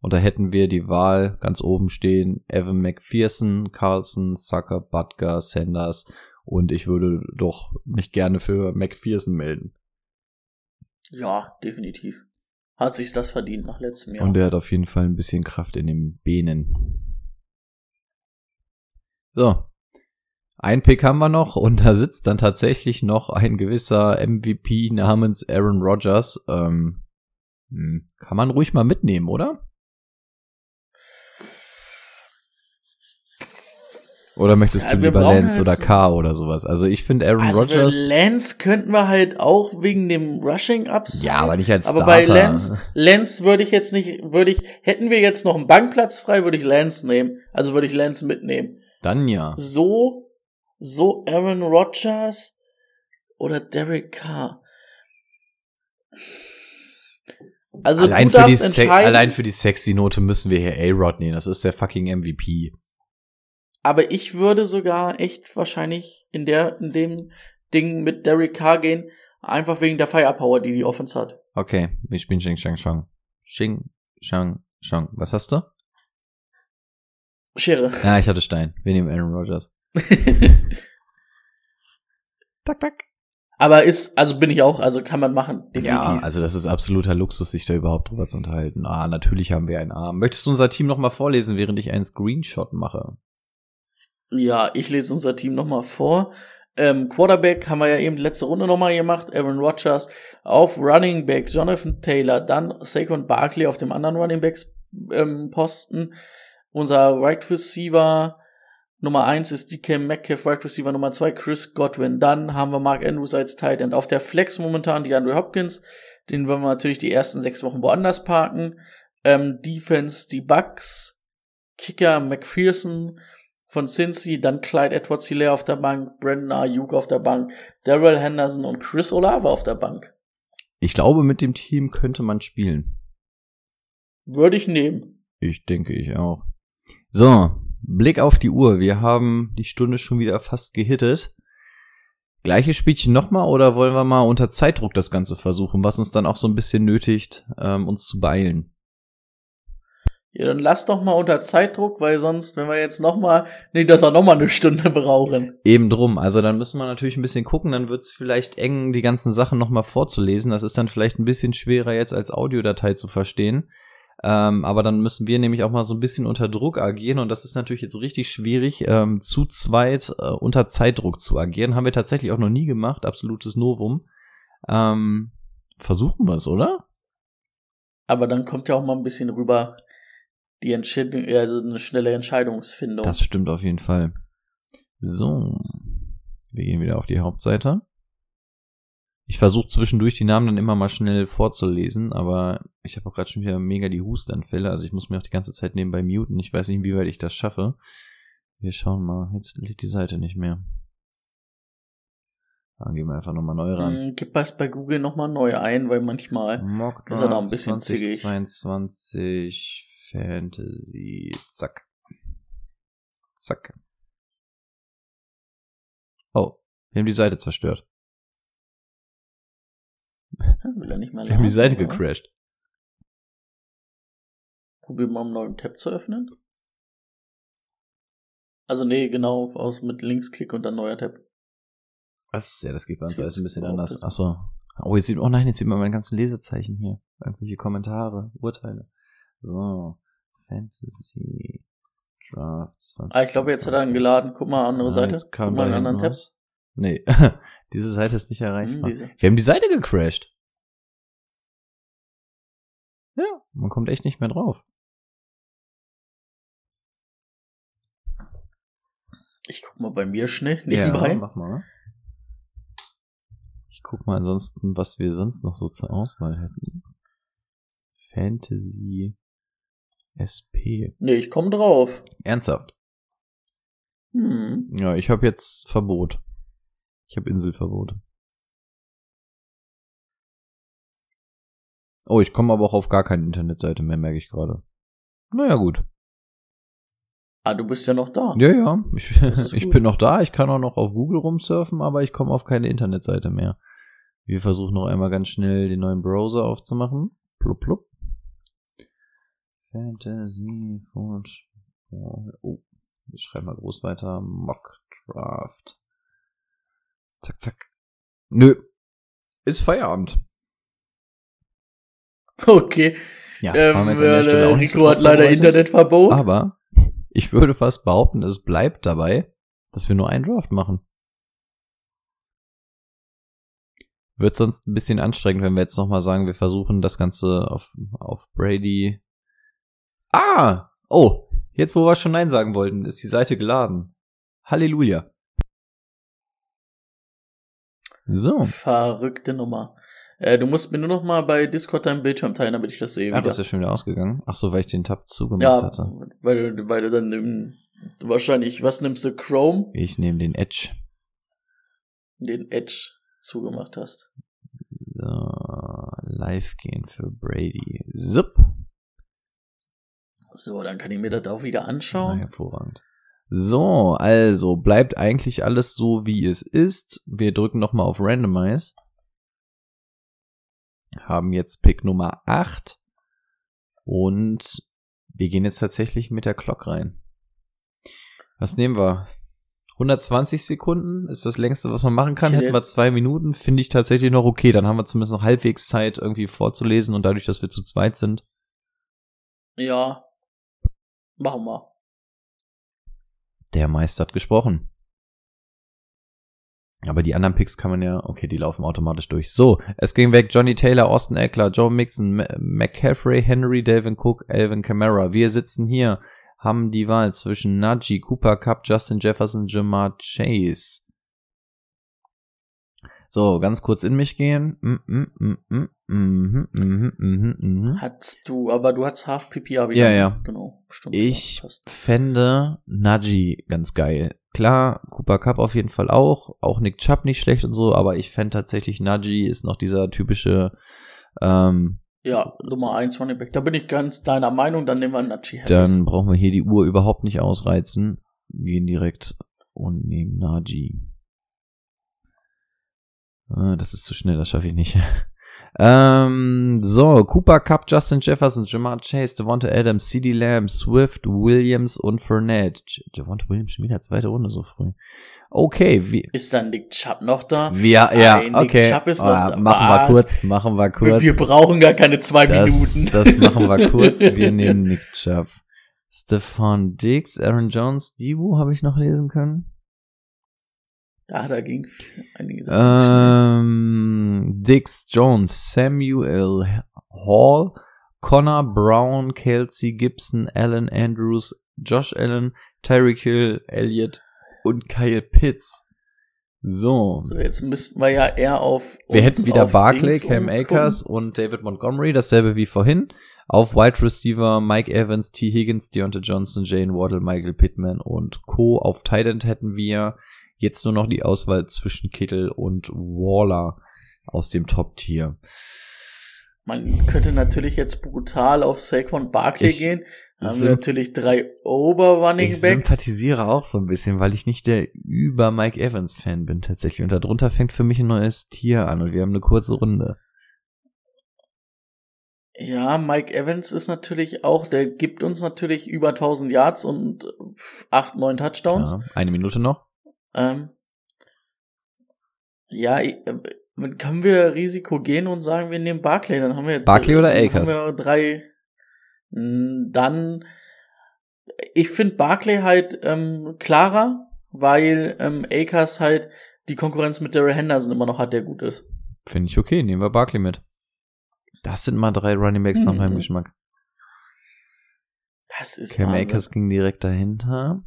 Und da hätten wir die Wahl ganz oben stehen, Evan McPherson, Carlson, Sucker, Butker, Sanders und ich würde doch mich gerne für McPherson melden. Ja, definitiv. Hat sich das verdient nach letztem Jahr. Und er hat auf jeden Fall ein bisschen Kraft in den Beinen. So. Ein Pick haben wir noch und da sitzt dann tatsächlich noch ein gewisser MVP namens Aaron Rodgers. Ähm, hm, kann man ruhig mal mitnehmen, oder? Oder möchtest Ja, du lieber Lance jetzt- oder K oder sowas? Also ich finde Aaron also Rodgers. Lance könnten wir halt auch wegen dem Rushing Ups. Ja, aber nicht als Aber bei Starter. Lance, Lance würde ich jetzt nicht, würde ich, hätten wir jetzt noch einen Bankplatz frei, würde ich Lance nehmen. Also würde ich Lance mitnehmen. Dann ja. So, so Aaron Rodgers oder Derek Carr. Also allein, für die Se allein für die sexy Note müssen wir hier A-Rod nehmen. Das ist der fucking MVP. Aber ich würde sogar echt wahrscheinlich in der, in dem Ding mit Derek Carr gehen, einfach wegen der Firepower, die die Offense hat. Okay, wir spielen Xing Shang Shang. Xing Shang, Shang. Was hast du? Schere. Ja, ich hatte Stein. Wir nehmen Aaron Rodgers. Tak, tak. Aber ist, also bin ich auch, also kann man machen, definitiv. Ja, also das ist absoluter Luxus, sich da überhaupt drüber zu unterhalten. Ah, natürlich haben wir einen Arm. Möchtest du unser Team nochmal vorlesen, während ich einen Screenshot mache? Ja, ich lese unser Team nochmal vor. Ähm, Quarterback haben wir ja eben letzte Runde nochmal gemacht. Aaron Rodgers auf Running Back, Jonathan Taylor, dann Saquon Barkley auf dem anderen Running Backs ähm, Posten. Unser Right Receiver Nummer eins ist DK Metcalf, Right Receiver Nummer zwei Chris Godwin. Dann haben wir Mark Andrews als Tight End. Auf der Flex momentan die Andrew Hopkins. Den wollen wir natürlich die ersten sechs Wochen woanders parken. Ähm, Defense die Bucks. Kicker McPherson von Cincy, dann Clyde Edwards Hilaire auf der Bank, Brandon Ayuk auf der Bank, Daryl Henderson und Chris Olave auf der Bank. Ich glaube, mit dem Team könnte man spielen. Würde ich nehmen. Ich denke, ich auch. So, Blick auf die Uhr. Wir haben die Stunde schon wieder fast gehittet. Gleiches Spielchen nochmal oder wollen wir mal unter Zeitdruck das Ganze versuchen, was uns dann auch so ein bisschen nötigt, ähm, uns zu beeilen? Ja, dann lass doch mal unter Zeitdruck, weil sonst, wenn wir jetzt noch mal, nicht, dass wir noch mal eine Stunde brauchen. Eben drum. Also dann müssen wir natürlich ein bisschen gucken. Dann wird's vielleicht eng, die ganzen Sachen noch mal vorzulesen. Das ist dann vielleicht ein bisschen schwerer jetzt als Audiodatei zu verstehen. Ähm, aber dann müssen wir nämlich auch mal so ein bisschen unter Druck agieren und das ist natürlich jetzt richtig schwierig, ähm, zu zweit äh, unter Zeitdruck zu agieren. Haben wir tatsächlich auch noch nie gemacht, absolutes Novum. Ähm, versuchen wir es, oder? Aber dann kommt ja auch mal ein bisschen rüber die Entscheidung, also eine schnelle Entscheidungsfindung. Das stimmt auf jeden Fall. So, wir gehen wieder auf die Hauptseite. Ich versuche zwischendurch die Namen dann immer mal schnell vorzulesen, aber ich habe auch gerade schon wieder mega die Hustanfälle, also ich muss mir auch die ganze Zeit nebenbei muten. Ich weiß nicht, wie weit ich das schaffe. Wir schauen mal. Jetzt lädt die Seite nicht mehr. Dann gehen wir einfach nochmal neu ran. Hm, Gib das bei Google nochmal neu ein, weil manchmal Mock ist er noch ein bisschen zickig. 2022 Fantasy. Zack. Zack. Oh, wir haben die Seite zerstört. will er nicht mal Wir haben die Seite gecrashed. Probier mal einen neuen Tab zu öffnen. Also nee, genau, auf- aus mit Linksklick und dann neuer Tab. Was? Ja, das geht bei uns alles ein bisschen anders. Achso. Oh, jetzt sieht, oh nein, jetzt sieht man meine ganzen Lesezeichen hier. Irgendwelche Kommentare, Urteile. So. Fantasy Draft 20. Ah, ich glaube, jetzt hat er ihn geladen. Guck mal, andere Ah, Seite. Guck mal einen anderen hinten Tab. was. Nee. Diese Seite ist nicht erreichbar. Hm. Wir haben die Seite gecrashed. Ja, man kommt echt nicht mehr drauf. Ich guck mal bei mir schnell nebenbei. Ja, mach mal. Ich guck mal ansonsten, was wir sonst noch so zur Auswahl hätten. Fantasy SP. nee, ich komm drauf. Ernsthaft? Hm. Ja, ich habe jetzt Verbot. Ich habe Inselverbote. Oh, ich komme aber auch auf gar keine Internetseite mehr, merke ich gerade. Naja, gut. Ah, du bist ja noch da. Ja, ja. Ich, ich bin noch da. Ich kann auch noch auf Google rumsurfen, aber ich komme auf keine Internetseite mehr. Wir versuchen noch einmal ganz schnell den neuen Browser aufzumachen. Plupp, plupp. Fantasy Football. Oh, ich schreibe mal groß weiter. Mock Draft. Zack, zack. Nö. Ist Feierabend. Okay. Ja, Ähm, wir äh, Rico hat leider. Internetverbot. Aber ich würde fast behaupten, es bleibt dabei, dass wir nur einen Draft machen. Wird sonst ein bisschen anstrengend, wenn wir jetzt nochmal sagen, wir versuchen das Ganze auf, auf Brady. Ah! Oh! Jetzt, wo wir schon Nein sagen wollten, ist die Seite geladen. Halleluja. So. Verrückte Nummer. Äh, du musst mir nur noch mal bei Discord deinen Bildschirm teilen, damit ich das sehe. Ach, wieder. ist ja schon wieder ausgegangen. Ach so, weil ich den Tab zugemacht ja, hatte. weil, du- weil du dann im, du wahrscheinlich, was nimmst du, Chrome, Ich nehme den Edge. den Edge zugemacht hast. So, live gehen für Brady. Zup. So, dann kann ich mir das auch wieder Na, anschauen. hervorragend. So, also bleibt eigentlich alles so, wie es ist. Wir drücken nochmal auf Randomize. Haben jetzt Pick Nummer 8. Und wir gehen jetzt tatsächlich mit der Clock rein. Was nehmen wir? 120 Sekunden ist das längste, was man machen kann. Hätten wir zwei Minuten, finde ich tatsächlich noch okay. Dann haben wir zumindest noch halbwegs Zeit, irgendwie vorzulesen und dadurch, dass wir zu zweit sind. Ja. Machen wir. Der Meister hat gesprochen. Aber die anderen Picks kann man ja, okay, die laufen automatisch durch. So, es ging weg Johnny Taylor, Austin Eckler, Joe Mixon, M McCaffrey, Henry, Dalvin Cook, Alvin Kamara. Wir sitzen hier, haben die Wahl zwischen Najee, Cooper Cup, Justin Jefferson, Jamar Chase. So, ganz kurz in mich gehen. Mm, mm, mm, mm, mhm, mhm, mhm, mhm. Hattest du, aber du hattest Half PPA wieder. Ja, ne? ja. Genau, stimmt. Ich fände Najee ganz geil. Klar, Cooper Cup auf jeden Fall auch. Auch Nick Chubb nicht schlecht und so, aber ich fände tatsächlich Najee ist noch dieser typische, ähm, Ja, Nummer 1 Running Back. Da bin ich ganz deiner Meinung, dann nehmen wir Nachi Harris. dann brauchen wir hier die Uhr überhaupt nicht ausreizen. Gehen direkt und nehmen Najee. Ah, das ist zu schnell, das schaffe ich nicht. ähm, so, Cooper Cup, Justin Jefferson, Jamar Chase, Devonta Adams, CD Lamb, Swift, Williams und Fournette. Devonta Williams schon wieder zweite Runde so früh. Okay, wie, Ist dann Nick Chubb noch da? wir, ja, Nein, Nick okay. Chubb ist noch Ah, da. machen wir kurz, machen wir Wir, kurz. wir brauchen gar keine zwei das, Minuten. das machen wir kurz. Wir nehmen Nick Chubb. Stefan Diggs, Aaron Jones, Dibu habe ich noch lesen können. Ja, da ging einiges. Ähm, Dix Jones, Samuel Hall, Connor Brown, Kelsey Gibson, Alan Andrews, Josh Allen, Tyreek Hill, Elliott und Kyle Pitts. So. so, jetzt müssten wir ja eher auf. Wir hätten wieder Barclay, Cam. Akers und David Montgomery, dasselbe wie vorhin. Auf Wide Receiver Mike Evans, T. Higgins, Deontay Johnson, Jane Waddle, Michael Pittman und Co. Auf Tight End hätten wir jetzt nur noch die Auswahl zwischen Kittel und Waller aus dem Top-Tier. Man könnte natürlich jetzt brutal auf Saquon Barkley Ich gehen. Haben wir natürlich drei Ober-Running Ich Backs. sympathisiere auch so ein bisschen, weil ich nicht der über Mike Evans Fan bin tatsächlich. Und darunter fängt für mich ein neues Tier an und wir haben eine kurze Runde. Ja, Mike Evans ist natürlich auch, der gibt uns natürlich über 1000 Yards und 8, 9 Touchdowns. Ja, eine Minute noch. Ähm, ja, äh, können wir Risiko gehen und sagen, wir nehmen Barclay, dann haben wir Barkley oder Akers? Haben wir drei. Mm, Dann, ich finde Barclay halt ähm, klarer, weil ähm, Akers halt die Konkurrenz mit Daryl Henderson immer noch hat, der gut ist. Finde ich okay, nehmen wir Barkley mit. Das sind mal drei Running Backs nach Mhm. meinem Geschmack. Das ist Cam Wahnsinn. Akers ging direkt dahinter.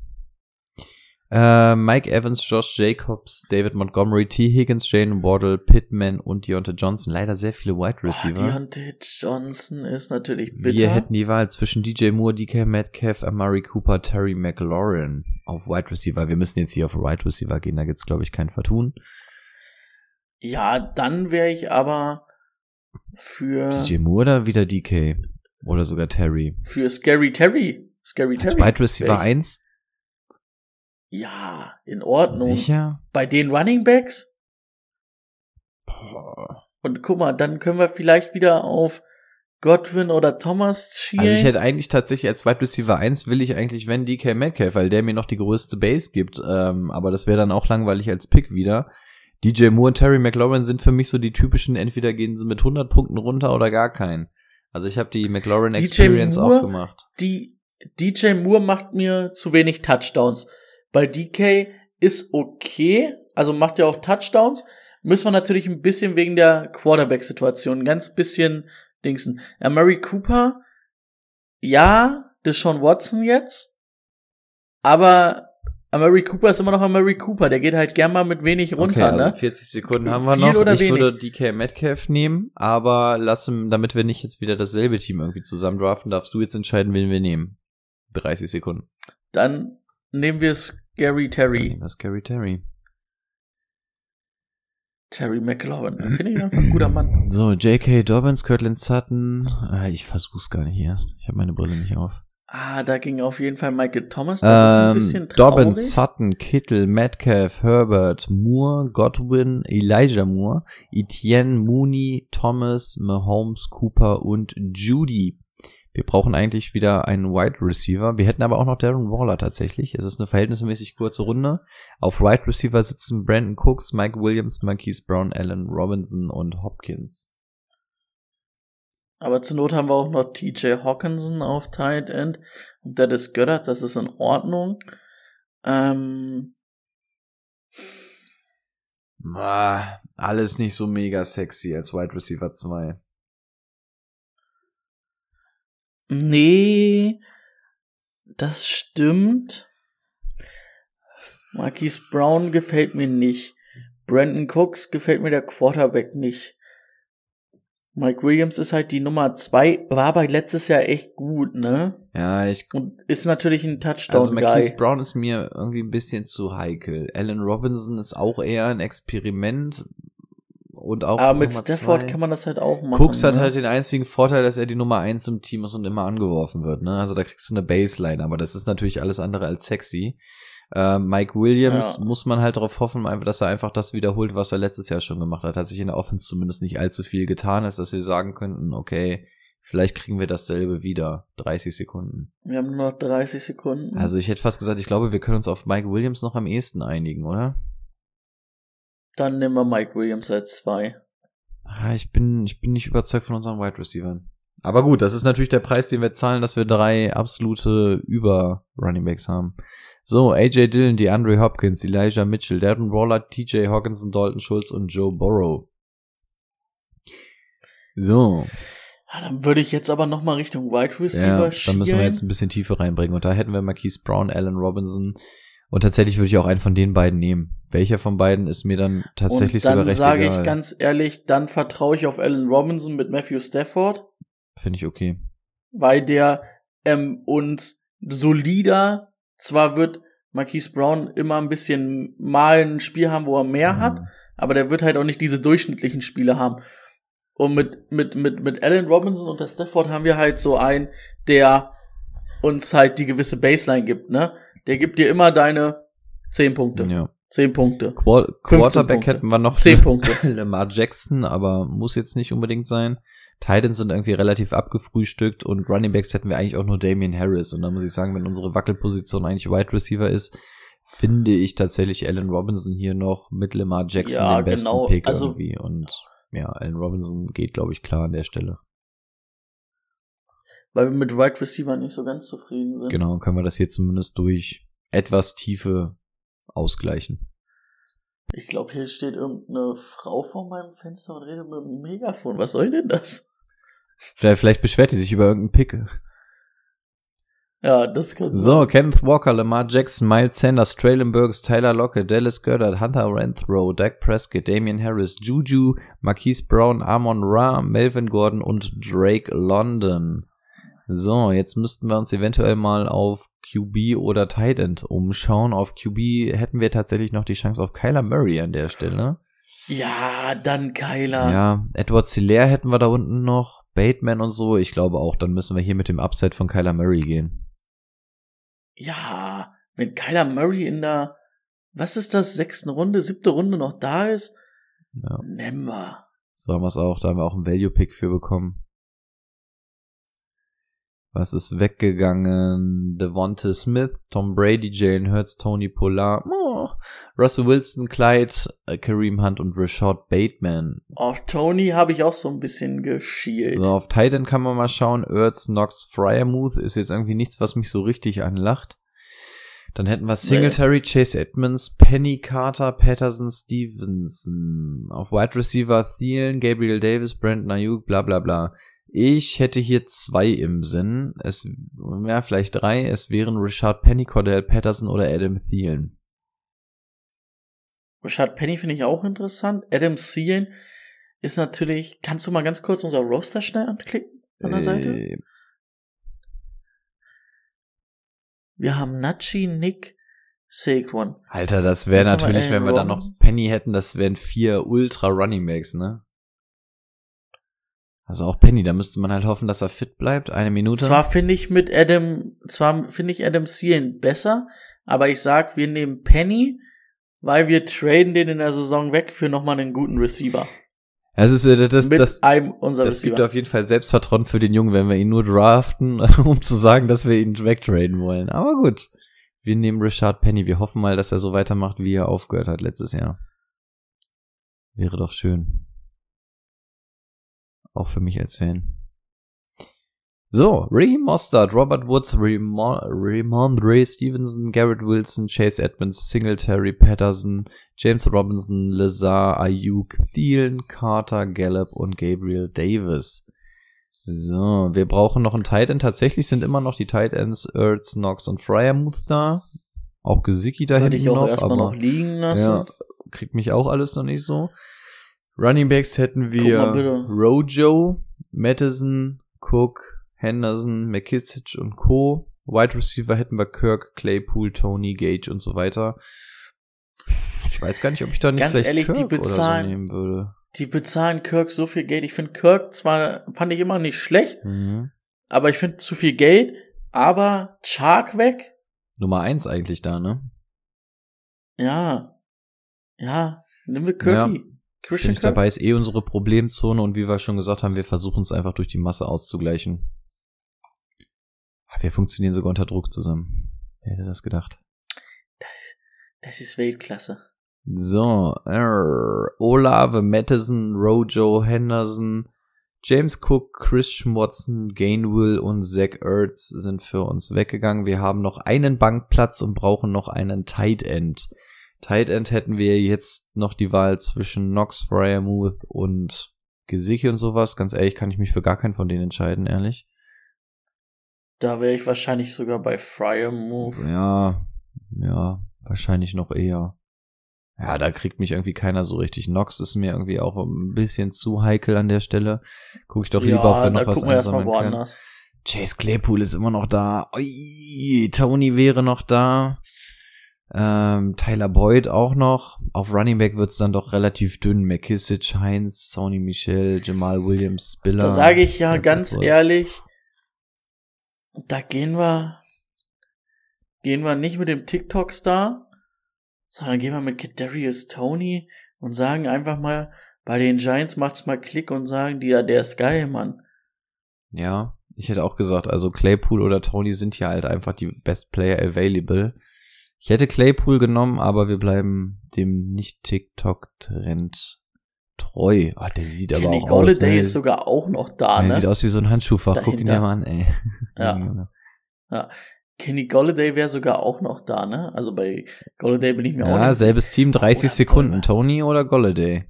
Äh, Mike Evans, Josh Jacobs, David Montgomery, T. Higgins, Jane Waddle, Pittman und Deontay Johnson. Leider sehr viele Wide Oh, Receiver. Deontay Johnson ist natürlich bitter. Wir hätten die Wahl zwischen DJ Moore, DK Metcalf, Amari Cooper, Terry McLaurin auf Wide Receiver. Wir müssen jetzt hier auf Wide Receiver gehen, da gibt's glaube ich kein Vertun. ja, dann wäre ich aber für, DJ Moore oder wieder DK? Oder sogar Terry? für Scary Terry. Scary Als Terry. Wide Receiver Wär ich- 1? Ja, in Ordnung. Sicher? Bei den Running Backs? Boah. Und guck mal, dann können wir vielleicht wieder auf Godwin oder Thomas schielen. Also ich hätte eigentlich tatsächlich als Wide Receiver 1 will ich eigentlich, wenn DK Metcalf, weil der mir noch die größte Base gibt, ähm, aber das wäre dann auch langweilig als Pick wieder. DJ Moore und Terry McLaurin sind für mich so die typischen, entweder gehen sie mit 100 Punkten runter oder gar keinen. Also ich habe die McLaurin DJ Experience Moore? auch gemacht. die DJ Moore macht mir zu wenig Touchdowns. Bei DK ist okay, also macht ja auch Touchdowns. Müssen wir natürlich ein bisschen wegen der Quarterback-Situation ganz bisschen dingsen. Ja, Murray Cooper, ja, Deshaun Watson jetzt, aber Murray Cooper ist immer noch Murray Cooper, der geht halt gern mal mit wenig runter, okay, also ne? 40 Sekunden haben wir Viel noch. oder ich wenig? würde DK Metcalf nehmen, aber lass ihm, damit wir nicht jetzt wieder dasselbe Team irgendwie zusammen draften, darfst du jetzt entscheiden, wen wir nehmen. 30 Sekunden. Dann nehmen wir Scary Terry. Das ist Gary Terry. Terry McLaurin. Finde ich einfach ein guter Mann. So, J.K. Dobbins, Kirtland Sutton. Ah, ich versuch's gar nicht erst. Ich habe meine Brille nicht auf. Ah, da ging auf jeden Fall Michael Thomas. Das ist ein Ähm, bisschen traurig. Dobbins, Sutton, Kittle, Metcalf, Herbert, Moore, Godwin, Elijah Moore, Etienne, Mooney, Thomas, Mahomes, Cooper und Judy. Wir brauchen eigentlich wieder einen Wide Receiver. Wir hätten aber auch noch Darren Waller tatsächlich. Es ist eine verhältnismäßig kurze Runde. Auf Wide Receiver sitzen Brandon Cooks, Mike Williams, Marquise Brown, Allen Robinson und Hopkins. Aber zur Not haben wir auch noch TJ Hawkinson auf Tight End. Und der ist Göttert, das ist in Ordnung. Ähm, Ah, alles nicht so mega sexy als Wide Receiver 2. nee, das stimmt. Marquise Brown gefällt mir nicht. Brandon Cooks gefällt mir der Quarterback nicht. Mike Williams ist halt die Nummer zwei, war aber letztes Jahr echt gut, ne? Ja, ich Und ist natürlich ein Also Touchdown-Guy. Marquise Brown ist mir irgendwie ein bisschen zu heikel. Allen Robinson ist auch eher ein Experiment und auch aber mit Nummer Stafford zwei. kann man das halt auch machen. Cooks hat ne? halt den einzigen Vorteil, dass er die Nummer eins im Team ist und immer angeworfen wird. Ne? Also da kriegst du eine Baseline, aber das ist natürlich alles andere als sexy. Ähm, Mike Williams Ja. muss man halt darauf hoffen, dass er einfach das wiederholt, was er letztes Jahr schon gemacht hat. Hat sich in der Offense zumindest nicht allzu viel getan, als dass wir sagen könnten, okay, vielleicht kriegen wir dasselbe wieder. 30 Sekunden. Wir haben nur noch 30 Sekunden. Also ich hätte fast gesagt, ich glaube, wir können uns auf Mike Williams noch am ehesten einigen, oder? Dann nehmen wir Mike Williams als zwei. Ah, Ich bin, ich bin nicht überzeugt von unseren Wide Receivers. Aber gut, das ist natürlich der Preis, den wir zahlen, dass wir drei absolute Über Running Backs haben. So, AJ Dillon, die Andre Hopkins, Elijah Mitchell, Darren Waller, TJ Hawkinson, Dalton Schultz und Joe Burrow. So, Ja, dann würde ich jetzt aber noch mal Richtung Wide Receiver ja, dann müssen wir jetzt ein bisschen Tiefe reinbringen. Und da hätten wir Marquise Brown, Allen Robinson. Und tatsächlich würde ich auch einen von den beiden nehmen. Welcher von beiden ist mir dann tatsächlich dann sogar recht sage egal. ich ganz ehrlich, dann vertraue ich auf Allen Robinson mit Matthew Stafford, Finde ich okay. weil der ähm, uns solider, zwar wird Marquise Brown immer ein bisschen mal ein Spiel haben, wo er mehr hat, Mhm. aber der wird halt auch nicht diese durchschnittlichen Spiele haben. Und mit, mit, mit, mit Allen Robinson und der Stafford haben wir halt so einen, der uns halt die gewisse Baseline gibt, ne? Der gibt dir immer deine 10 Punkte. Ja. 10 Punkte. Quar 15 Quarterback Punkte. hätten wir noch 10 Punkte. Lamar Jackson, aber muss jetzt nicht unbedingt sein. Titans sind irgendwie relativ abgefrühstückt und Running Backs hätten wir eigentlich auch nur Damian Harris. Und da muss ich sagen, wenn unsere Wackelposition eigentlich Wide Receiver ist, finde ich tatsächlich Allen Robinson hier noch mit Lamar Jackson Ja, den besten genau. Pick Also- irgendwie. Und ja, Allen Robinson geht, glaube ich, klar an der Stelle. Weil wir mit Wide Receiver nicht so ganz zufrieden sind. Genau, können wir das hier zumindest durch etwas Tiefe ausgleichen. Ich glaube, hier steht irgendeine Frau vor meinem Fenster und redet mit einem Megafon. Was soll denn das? Vielleicht, vielleicht beschwert die sich über irgendeinen Pick. Ja, das kann So, Kenneth Walker, Lamar Jackson, Miles Sanders, Traylon Burks, Tyler Lockett, Dallas Goddard, Hunter Renthrow, Dak Prescott, Damian Harris, Juju, Marquise Brown, Amon Ra, Melvin Gordon und Drake London. So, jetzt müssten wir uns eventuell mal auf QB oder Tight End umschauen. Auf QB hätten wir tatsächlich noch die Chance auf Kyler Murray an der Stelle. Ja, dann Kyler. Ja, Edward Hilaire hätten wir da unten noch, Bateman und so. Ich glaube auch, dann müssen wir hier mit dem Upside von Kyler Murray gehen. Ja, wenn Kyler Murray in der, was ist das, sechsten Runde, siebte Runde noch da ist, Ja. nehmen wir. So haben wir es auch. Da haben wir auch einen Value-Pick für bekommen. Was ist weggegangen? Devonta Smith, Tom Brady, Jalen Hurts, Tony Pollard, oh, Russell Wilson, Clyde, äh, Kareem Hunt und Rashad Bateman. Auf Tony habe ich auch so ein bisschen geschielt. So, auf Titan kann man mal schauen. Ertz, Knox, Fryermuth ist jetzt irgendwie nichts, was mich so richtig anlacht. Dann hätten wir Singletary, Chase Edmonds, Penny Carter, Patterson, Stevenson. Auf Wide Receiver Thielen, Gabriel Davis, Brandon Ayuk, bla bla bla. Ich hätte hier zwei im Sinn. Es, ja, vielleicht drei. Es wären Richard Penny, Cordell Patterson oder Adam Thielen. Rashad Penny finde ich auch interessant. Adam Thielen ist natürlich, kannst du mal ganz kurz unser Roster schnell anklicken an der Seite? Äh, Wir haben Nachi, Nick, Saquon. Alter, das wäre natürlich, wenn wir dann noch. Penny hätten, das wären vier Ultra Running Backs, ne? Also auch Penny, da müsste man halt hoffen, dass er fit bleibt. Eine Minute. Zwar finde ich mit Adam, zwar finde ich Adam Thielen besser, aber ich sag, wir nehmen Penny, weil wir traden den in der Saison weg für nochmal einen guten Receiver. Es ist, äh, das, mit das, einem unserer das gibt Receiver. auf jeden Fall Selbstvertrauen für den Jungen, wenn wir ihn nur draften, um zu sagen, dass wir ihn wegtraden wollen. Aber gut. Wir nehmen Richard Penny. Wir hoffen mal, dass er so weitermacht, wie er aufgehört hat letztes Jahr. Wäre doch schön. Auch für mich als Fan. So, Raheem Mostert, Robert Woods, Ramon- Ramondre Stevenson, Garrett Wilson, Chase Edmonds, Singletary, Patterson, James Robinson, Lazar, Ayuk, Thielen, Carter, Gallup und Gabriel Davis. So, wir brauchen noch einen Tight End. Tatsächlich sind immer noch die Tight Ends Ertz, Knox und Fryermuth da. Auch Gesicki da hinten ich auch noch, erstmal noch liegen lassen. ja, kriegt mich auch alles noch nicht so. Running Backs hätten wir. Rojo, Madison, Cook, Henderson, McKissick und Co. Wide Receiver hätten wir Kirk, Claypool, Tony, Gage und so weiter. Ich weiß gar nicht, ob ich da nicht Ganz vielleicht ehrlich, die Kirk oder so bezahlen- nehmen würde. Die bezahlen Kirk so viel Geld. Ich finde Kirk zwar, fand ich immer nicht schlecht, Mhm. aber ich finde zu viel Geld. Aber Chark weg? Nummer eins eigentlich da, ne? Ja. Ja. Nehmen wir Kirky. Bin Christian ich Kirk. dabei, ist eh unsere Problemzone und wie wir schon gesagt haben, wir versuchen es einfach durch die Masse auszugleichen. Wir funktionieren sogar unter Druck zusammen. Wer hätte das gedacht? Das ist Weltklasse. So, err, Olave, Madison, Rojo, Henderson, James Cook, Christian Watson, Gainwell und Zach Ertz sind für uns weggegangen. Wir haben noch einen Bankplatz und brauchen noch einen Tight End. Tight End hätten wir jetzt noch die Wahl zwischen Knox, Fryermuth und Gesicki und sowas. Ganz ehrlich kann ich mich für gar keinen von denen entscheiden, ehrlich. Da wäre ich wahrscheinlich sogar bei Fryer Move. Ja, ja, wahrscheinlich noch eher. Ja, da kriegt mich irgendwie keiner so richtig. Nox ist mir irgendwie auch ein bisschen zu heikel an der Stelle. Guck ich doch lieber, ob wir ja, noch was einsammeln können. woanders. Chase Claypool ist immer noch da. Ui, Tony wäre noch da. Ähm, Tyler Boyd auch noch. Auf Running Back wird's dann doch relativ dünn. McKissick, Heinz, Sony Michel, Jamal Williams, Spiller. Da sage ich ja Ganz etwas. ehrlich, da gehen wir, gehen wir nicht mit dem TikTok-Star, sondern gehen wir mit Kadarius Tony und sagen einfach mal, bei den Giants macht's mal Klick und sagen die, ja, der ist geil, Mann. Ja, ich hätte auch gesagt, also Claypool oder Tony sind hier halt einfach die Best Player available. Ich hätte Claypool genommen, aber wir bleiben dem nicht-TikTok-Trend treu. Ah, der sieht aber Kenny auch Golladay aus. Ne? ist sogar auch noch da, der sieht ne? aus wie so ein Handschuhfach. Guck ihn Dahinter. dir mal an, ey. Ja. Kenny Golladay wäre sogar auch noch da, ne? Also bei Golladay bin ich mir auch Ja, nicht selbes Team, 30 Oder Sekunden. Wolle. Tony oder Golladay?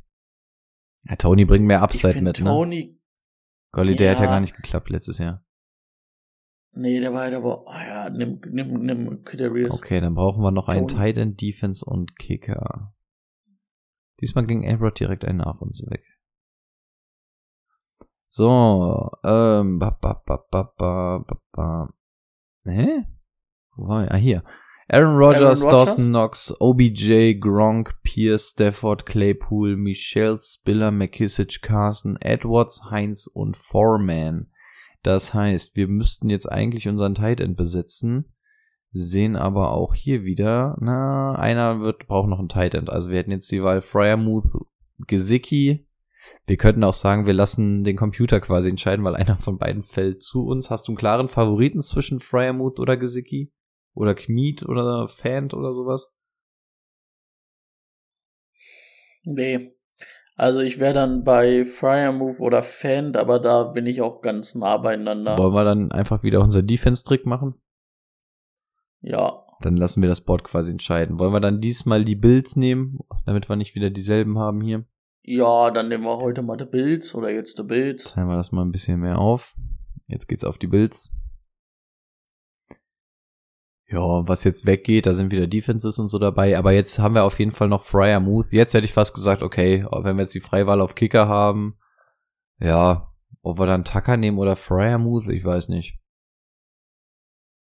Ja, Tony bringt mehr Upside mit, ne? Tony, Golladay hat ja Ja. gar nicht geklappt letztes Jahr. Nee, der war halt aber, oh ja, nimm, nimm, nimm Kadarius. Okay, dann brauchen wir noch einen. Tight End, Defense und Kicker. Diesmal ging Abrod direkt ein nach uns weg. So, ähm, ba, ba, ba, ba, ba, ba, ba. Hä? Wo war ich? Ah, hier. Aaron Rodgers, Aaron Rodgers? Dawson Knox, OBJ, Gronk, Pierce, Stafford, Claypool, Michelle, Spiller, McKissick, Carson, Edwards, Heinz und Foreman. Das heißt, wir müssten jetzt eigentlich unseren Tight End besetzen, sehen aber auch hier wieder, na, einer wird, braucht noch einen Tight End. Also wir hätten jetzt die Wahl Fryermuth, Gesicki. Wir könnten auch sagen, wir lassen den Computer quasi entscheiden, weil einer von beiden fällt zu uns. Hast du einen klaren Favoriten zwischen Fryermuth oder Gesicki? Oder Kmiet oder Fant oder sowas? Nee. Also ich wäre dann bei Fryer Move oder Fand, aber da bin ich auch ganz nah beieinander. Wollen wir dann einfach wieder unser Defense-Trick machen? Ja. Dann lassen wir das Board quasi entscheiden. Wollen wir dann diesmal die Bills nehmen, damit wir nicht wieder dieselben haben hier? Ja, dann nehmen wir heute mal die Bills oder jetzt die Bills. Teilen wir das mal ein bisschen mehr auf. Jetzt geht's auf die Bills. Ja, was jetzt weggeht, da sind wieder Defenses und so dabei. Aber jetzt haben wir auf jeden Fall noch Fryer Muth. Jetzt hätte ich fast gesagt, okay, wenn wir jetzt die Freiwahl auf Kicker haben, ja, ob wir dann Tucker nehmen oder Fryer Muth, ich weiß nicht.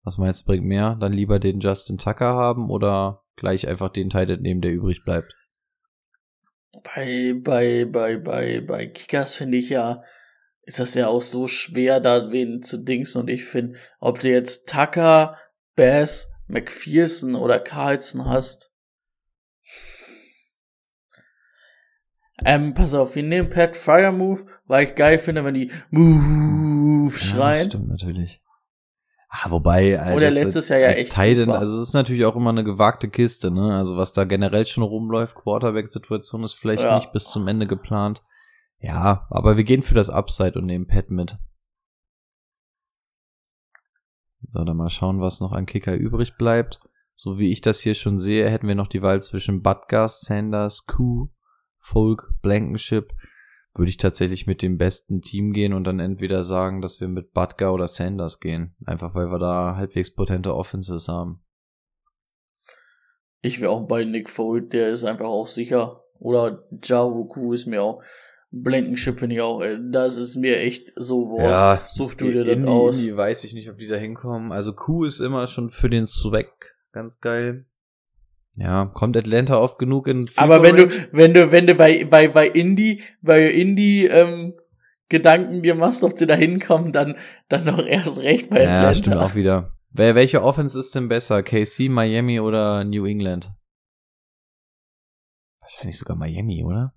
Was meinst du, bringt mehr? Dann lieber den Justin Tucker haben oder gleich einfach den Tight End nehmen, der übrig bleibt? Bei, bei, bei, bei, bei Kickers finde ich ja, ist das ja auch so schwer, da wen zu dingsen. Und ich finde, ob du jetzt Tucker, Bass, McPherson oder Carlson hast. Ähm, pass auf, wir nehmen Pat Fire Move, weil ich geil finde, wenn die Move Ja, schreien. stimmt natürlich. Ah, wobei, äh, Oder letztes als, Jahr ja echt Titan, also es ist natürlich auch immer eine gewagte Kiste, ne? Also was da generell schon rumläuft, Quarterback-Situation ist vielleicht Ja. nicht bis zum Ende geplant. Ja, aber wir gehen für das Upside und nehmen Pat mit. So, dann mal schauen, was noch an Kicker übrig bleibt. So wie ich das hier schon sehe, hätten wir noch die Wahl zwischen Butgast, Sanders, Kuh, Folk, Blankenship. Würde ich tatsächlich mit dem besten Team gehen und dann entweder sagen, dass wir mit Butker oder Sanders gehen. Einfach weil wir da halbwegs potente Offenses haben. Ich wäre auch bei Nick Fold, der ist einfach auch sicher. Oder Jahuku ist mir auch. Blankenship finde ich auch, ey, das ist mir echt so Wurst. Such du dir das aus. Indie weiß ich nicht, ob die da hinkommen. Also Q ist immer schon für den Zweck ganz geil. Ja, kommt Atlanta oft genug in Field Aber wenn du, wenn du, wenn du bei, bei, bei Indie, bei Indie, ähm, Gedanken dir machst, ob du da hinkommen, dann, dann doch erst recht bei Atlanta. Ja, stimmt auch wieder. Wer, welche Offense ist denn besser? KC, Miami oder New England? Wahrscheinlich sogar Miami, oder?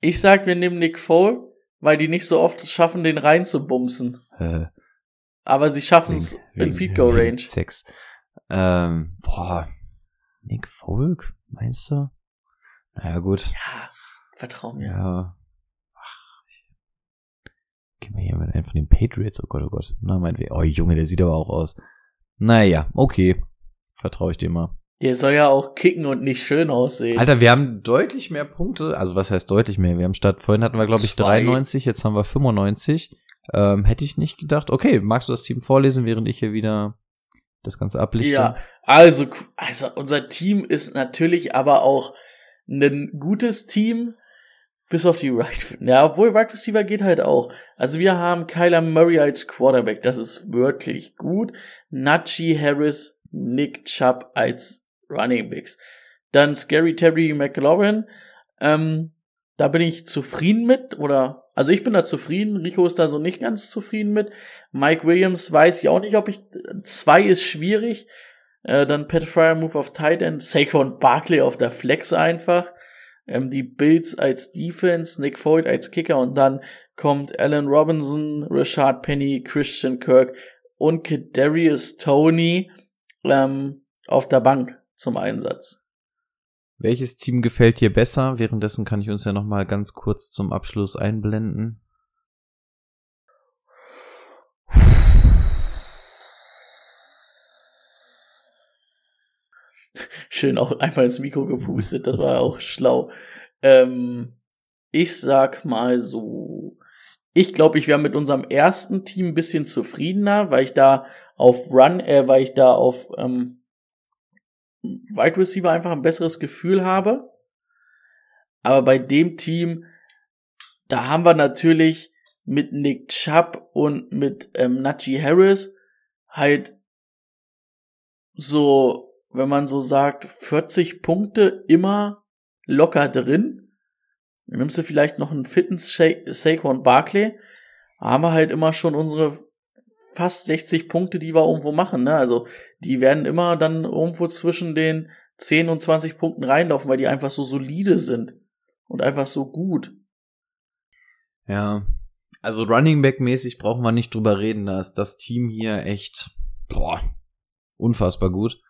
Ich sag, wir nehmen Nick Foles, weil die nicht so oft schaffen, den reinzubumsen. Äh, Aber sie schaffen es in Feed Goal wegen Range. Sex. Ähm, boah. Nick Folk, meinst du? Naja, gut. Ja, vertrau mir. Ja. Ach, ich. Gehen wir hier mit einem von den Patriots. Oh Gott, oh Gott. Na, meinetwegen. Oh, Junge, der sieht aber auch aus. Naja, okay. Vertraue ich dir mal. Der soll ja auch kicken und nicht schön aussehen. Alter, wir haben deutlich mehr Punkte. Also, was heißt deutlich mehr? Wir haben statt, vorhin hatten wir, glaube ich, Zwei. 93, jetzt haben wir 95. Ähm, hätte ich nicht gedacht. Okay, magst du das Team vorlesen, während ich hier wieder das Ganze ablichte? Ja, also, also unser Team ist natürlich aber auch ein gutes Team, bis auf die Right. Ja, obwohl Right Receiver geht halt auch. Also wir haben Kyler Murray als Quarterback, das ist wirklich gut. Najee Harris, Nick Chubb als Running Backs. Dann Scary Terry McLaurin. Ähm, da bin ich zufrieden mit, oder, also ich bin da zufrieden, Rico ist da so nicht ganz zufrieden mit. Mike Williams weiß ich auch nicht, ob ich, zwei ist schwierig. Äh, dann Pat Fryer Move auf Tight End, Saquon Barkley auf der Flex einfach. Ähm, die Bills als Defense, Nick Floyd als Kicker und dann kommt Allen Robinson, Rashad Penny, Christian Kirk und Kadarius Tony ähm, auf der Bank zum Einsatz. Welches Team gefällt dir besser? Währenddessen kann ich uns ja noch mal ganz kurz zum Abschluss einblenden. Schön auch einfach ins Mikro gepustet, das war auch schlau. Ähm, ich sag mal so, ich glaube, ich wäre mit unserem ersten Team ein bisschen zufriedener, weil ich da auf Run, äh, weil ich da auf ähm, Wide Receiver einfach ein besseres Gefühl habe. Aber bei dem Team, da haben wir natürlich mit Nick Chubb und mit ähm, Najee Harris halt so, wenn man so sagt, 40 Punkte immer locker drin. Dann nimmst du vielleicht noch einen fitten Sha- Saquon Barkley. Haben wir halt immer schon unsere fast 60 Punkte, die wir irgendwo machen. Ne? Also die werden immer dann irgendwo zwischen den 10 und 20 Punkten reinlaufen, weil die einfach so solide sind und einfach so gut. Ja, also Running Back mäßig brauchen wir nicht drüber reden. Da ist das Team hier echt boah, unfassbar gut.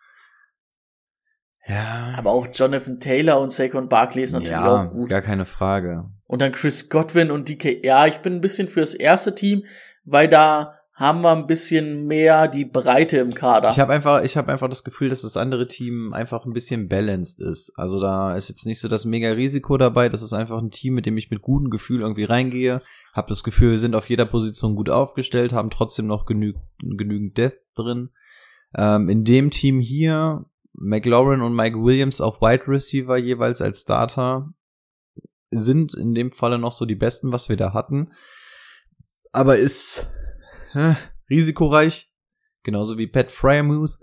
Ja, Aber auch Jonathan Taylor und Saquon Barkley ist natürlich ja, auch gut. gar keine Frage. Und dann Chris Godwin und DK. Ja, ich bin ein bisschen fürs erste Team, weil da haben wir ein bisschen mehr die Breite im Kader. Ich habe einfach, ich habe einfach das Gefühl, dass das andere Team einfach ein bisschen balanced ist. Also da ist jetzt nicht so das mega Risiko dabei. Das ist einfach ein Team, mit dem ich mit gutem Gefühl irgendwie reingehe. Habe das Gefühl, wir sind auf jeder Position gut aufgestellt, haben trotzdem noch genü genügend Death drin. Ähm, in dem Team hier McLaurin und Mike Williams auf Wide Receiver jeweils als Starter sind in dem Falle noch so die besten, was wir da hatten. Aber ist äh, risikoreich, genauso wie Pat Fryermuth.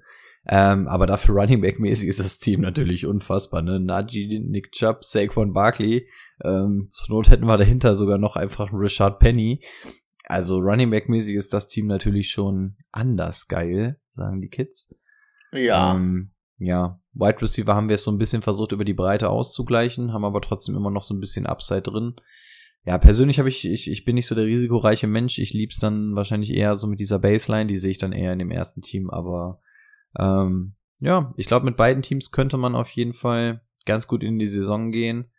Ähm, aber dafür Running Back mäßig ist das Team natürlich unfassbar. Ne? Najee, Nick Chubb, Saquon Barkley. Ähm, zur Not hätten wir dahinter sogar noch einfach einen Richard Penny. Also Running Back mäßig ist das Team natürlich schon anders geil, sagen die Kids. ja. Ähm, ja, Wide Receiver haben wir es so ein bisschen versucht, über die Breite auszugleichen, haben aber trotzdem immer noch so ein bisschen Upside drin. Ja, persönlich habe ich, ich, ich bin nicht so der risikoreiche Mensch. Ich lieb's dann wahrscheinlich eher so mit dieser Baseline, die sehe ich dann eher in dem ersten Team, aber ähm, ja, ich glaube, mit beiden Teams könnte man auf jeden Fall ganz gut in die Saison gehen.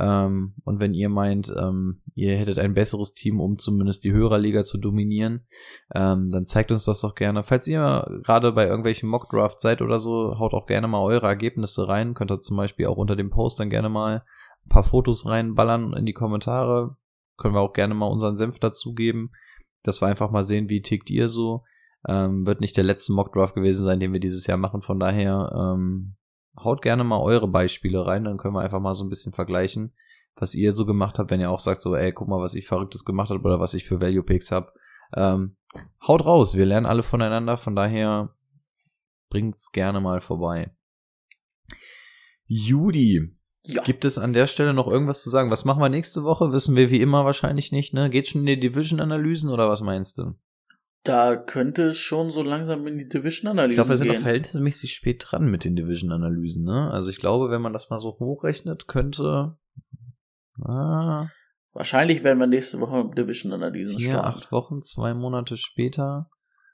Ähm, und wenn ihr meint, ähm, ihr hättet ein besseres Team, um zumindest die Hörerliga zu dominieren, ähm, dann zeigt uns das doch gerne. Falls ihr gerade bei irgendwelchen Mockdraft seid oder so, haut auch gerne mal eure Ergebnisse rein. Könnt ihr zum Beispiel auch unter dem Post dann gerne mal ein paar Fotos reinballern in die Kommentare. Können wir auch gerne mal unseren Senf dazugeben, dass wir einfach mal sehen, wie tickt ihr so. Ähm, wird nicht der letzte Mockdraft gewesen sein, den wir dieses Jahr machen. Von daher ähm, haut gerne mal eure Beispiele rein, dann können wir einfach mal so ein bisschen vergleichen, was ihr so gemacht habt, wenn ihr auch sagt, so, ey, guck mal, was ich Verrücktes gemacht habe oder was ich für Value Picks habe. Ähm, haut raus, wir lernen alle voneinander, von daher bringt's gerne mal vorbei. Judy, ja. gibt es an der Stelle noch irgendwas zu sagen? Was machen wir nächste Woche? Wissen wir wie immer wahrscheinlich nicht, ne? Geht's schon in die Division-Analysen oder was meinst du? Da könnte es schon so langsam in die Division-Analysen Ich glaube, wir sind noch verhältnismäßig spät dran mit den Division-Analysen, ne? Also ich glaube, wenn man das mal so hochrechnet, könnte. Ah, Wahrscheinlich werden wir nächste Woche Division-Analysen starten. acht Wochen, zwei Monate später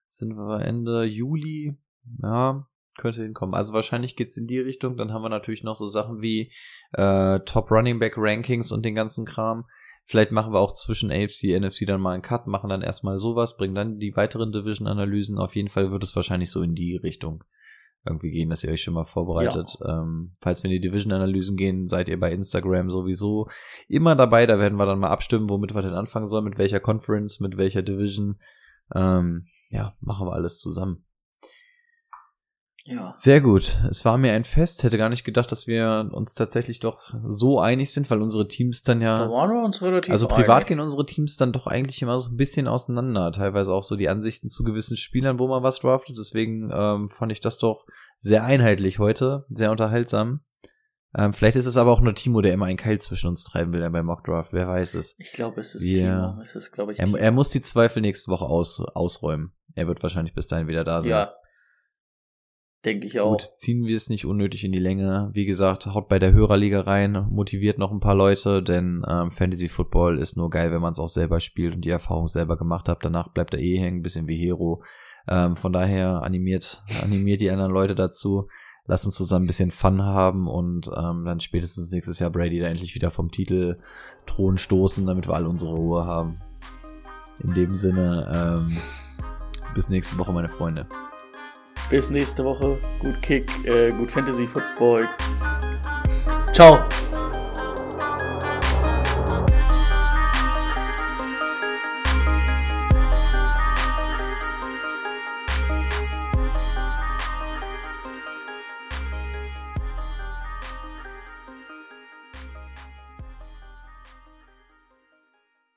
sind wir Ende Juli. Ja, könnte hinkommen. Also wahrscheinlich geht's in die Richtung. Dann haben wir natürlich noch so Sachen wie äh, Top Running Back Rankings und den ganzen Kram. Vielleicht machen wir auch zwischen AFC und NFC dann mal einen Cut, machen dann erstmal sowas, bringen dann die weiteren Division-Analysen. Auf jeden Fall wird es wahrscheinlich so in die Richtung irgendwie gehen, dass ihr euch schon mal vorbereitet. Ja. Ähm, falls wir in die Division-Analysen gehen, seid ihr bei Instagram sowieso immer dabei. Da werden wir dann mal abstimmen, womit wir denn anfangen sollen, mit welcher Conference, mit welcher Division. Ähm, ja, machen wir alles zusammen. Ja. Sehr gut. Es war mir ein Fest. Hätte gar nicht gedacht, dass wir uns tatsächlich doch so einig sind, weil unsere Teams dann ja. Da waren wir uns relativ Also privat einig. gehen unsere Teams dann doch eigentlich immer so ein bisschen auseinander. Teilweise auch so die Ansichten zu gewissen Spielern, wo man was draftet. Deswegen ähm, fand ich das doch sehr einheitlich heute. Sehr unterhaltsam. Ähm, vielleicht ist es aber auch nur Timo, der immer einen Keil zwischen uns treiben will beim Mockdraft. Wer weiß es. Ich glaube, es ist yeah. Timo. Es ist, glaube ich, er, er, muss die Zweifel nächste Woche aus, ausräumen. Er wird wahrscheinlich bis dahin wieder da sein. Ja, Denke ich auch. Gut, ziehen wir es nicht unnötig in die Länge. Wie gesagt, haut bei der Hörerliga rein, motiviert noch ein paar Leute, denn ähm, Fantasy Football ist nur geil, wenn man es auch selber spielt und die Erfahrung selber gemacht hat. Danach bleibt er eh hängen, bisschen wie Hero. Ähm, von daher animiert, animiert die anderen Leute dazu. Lass uns zusammen ein bisschen Fun haben und ähm, dann spätestens nächstes Jahr Brady da endlich wieder vom Titel Thron stoßen, damit wir alle unsere Ruhe haben. In dem Sinne, ähm, bis nächste Woche, meine Freunde. Bis nächste Woche. Gut Kick, äh, gut Fantasy Football. Ciao.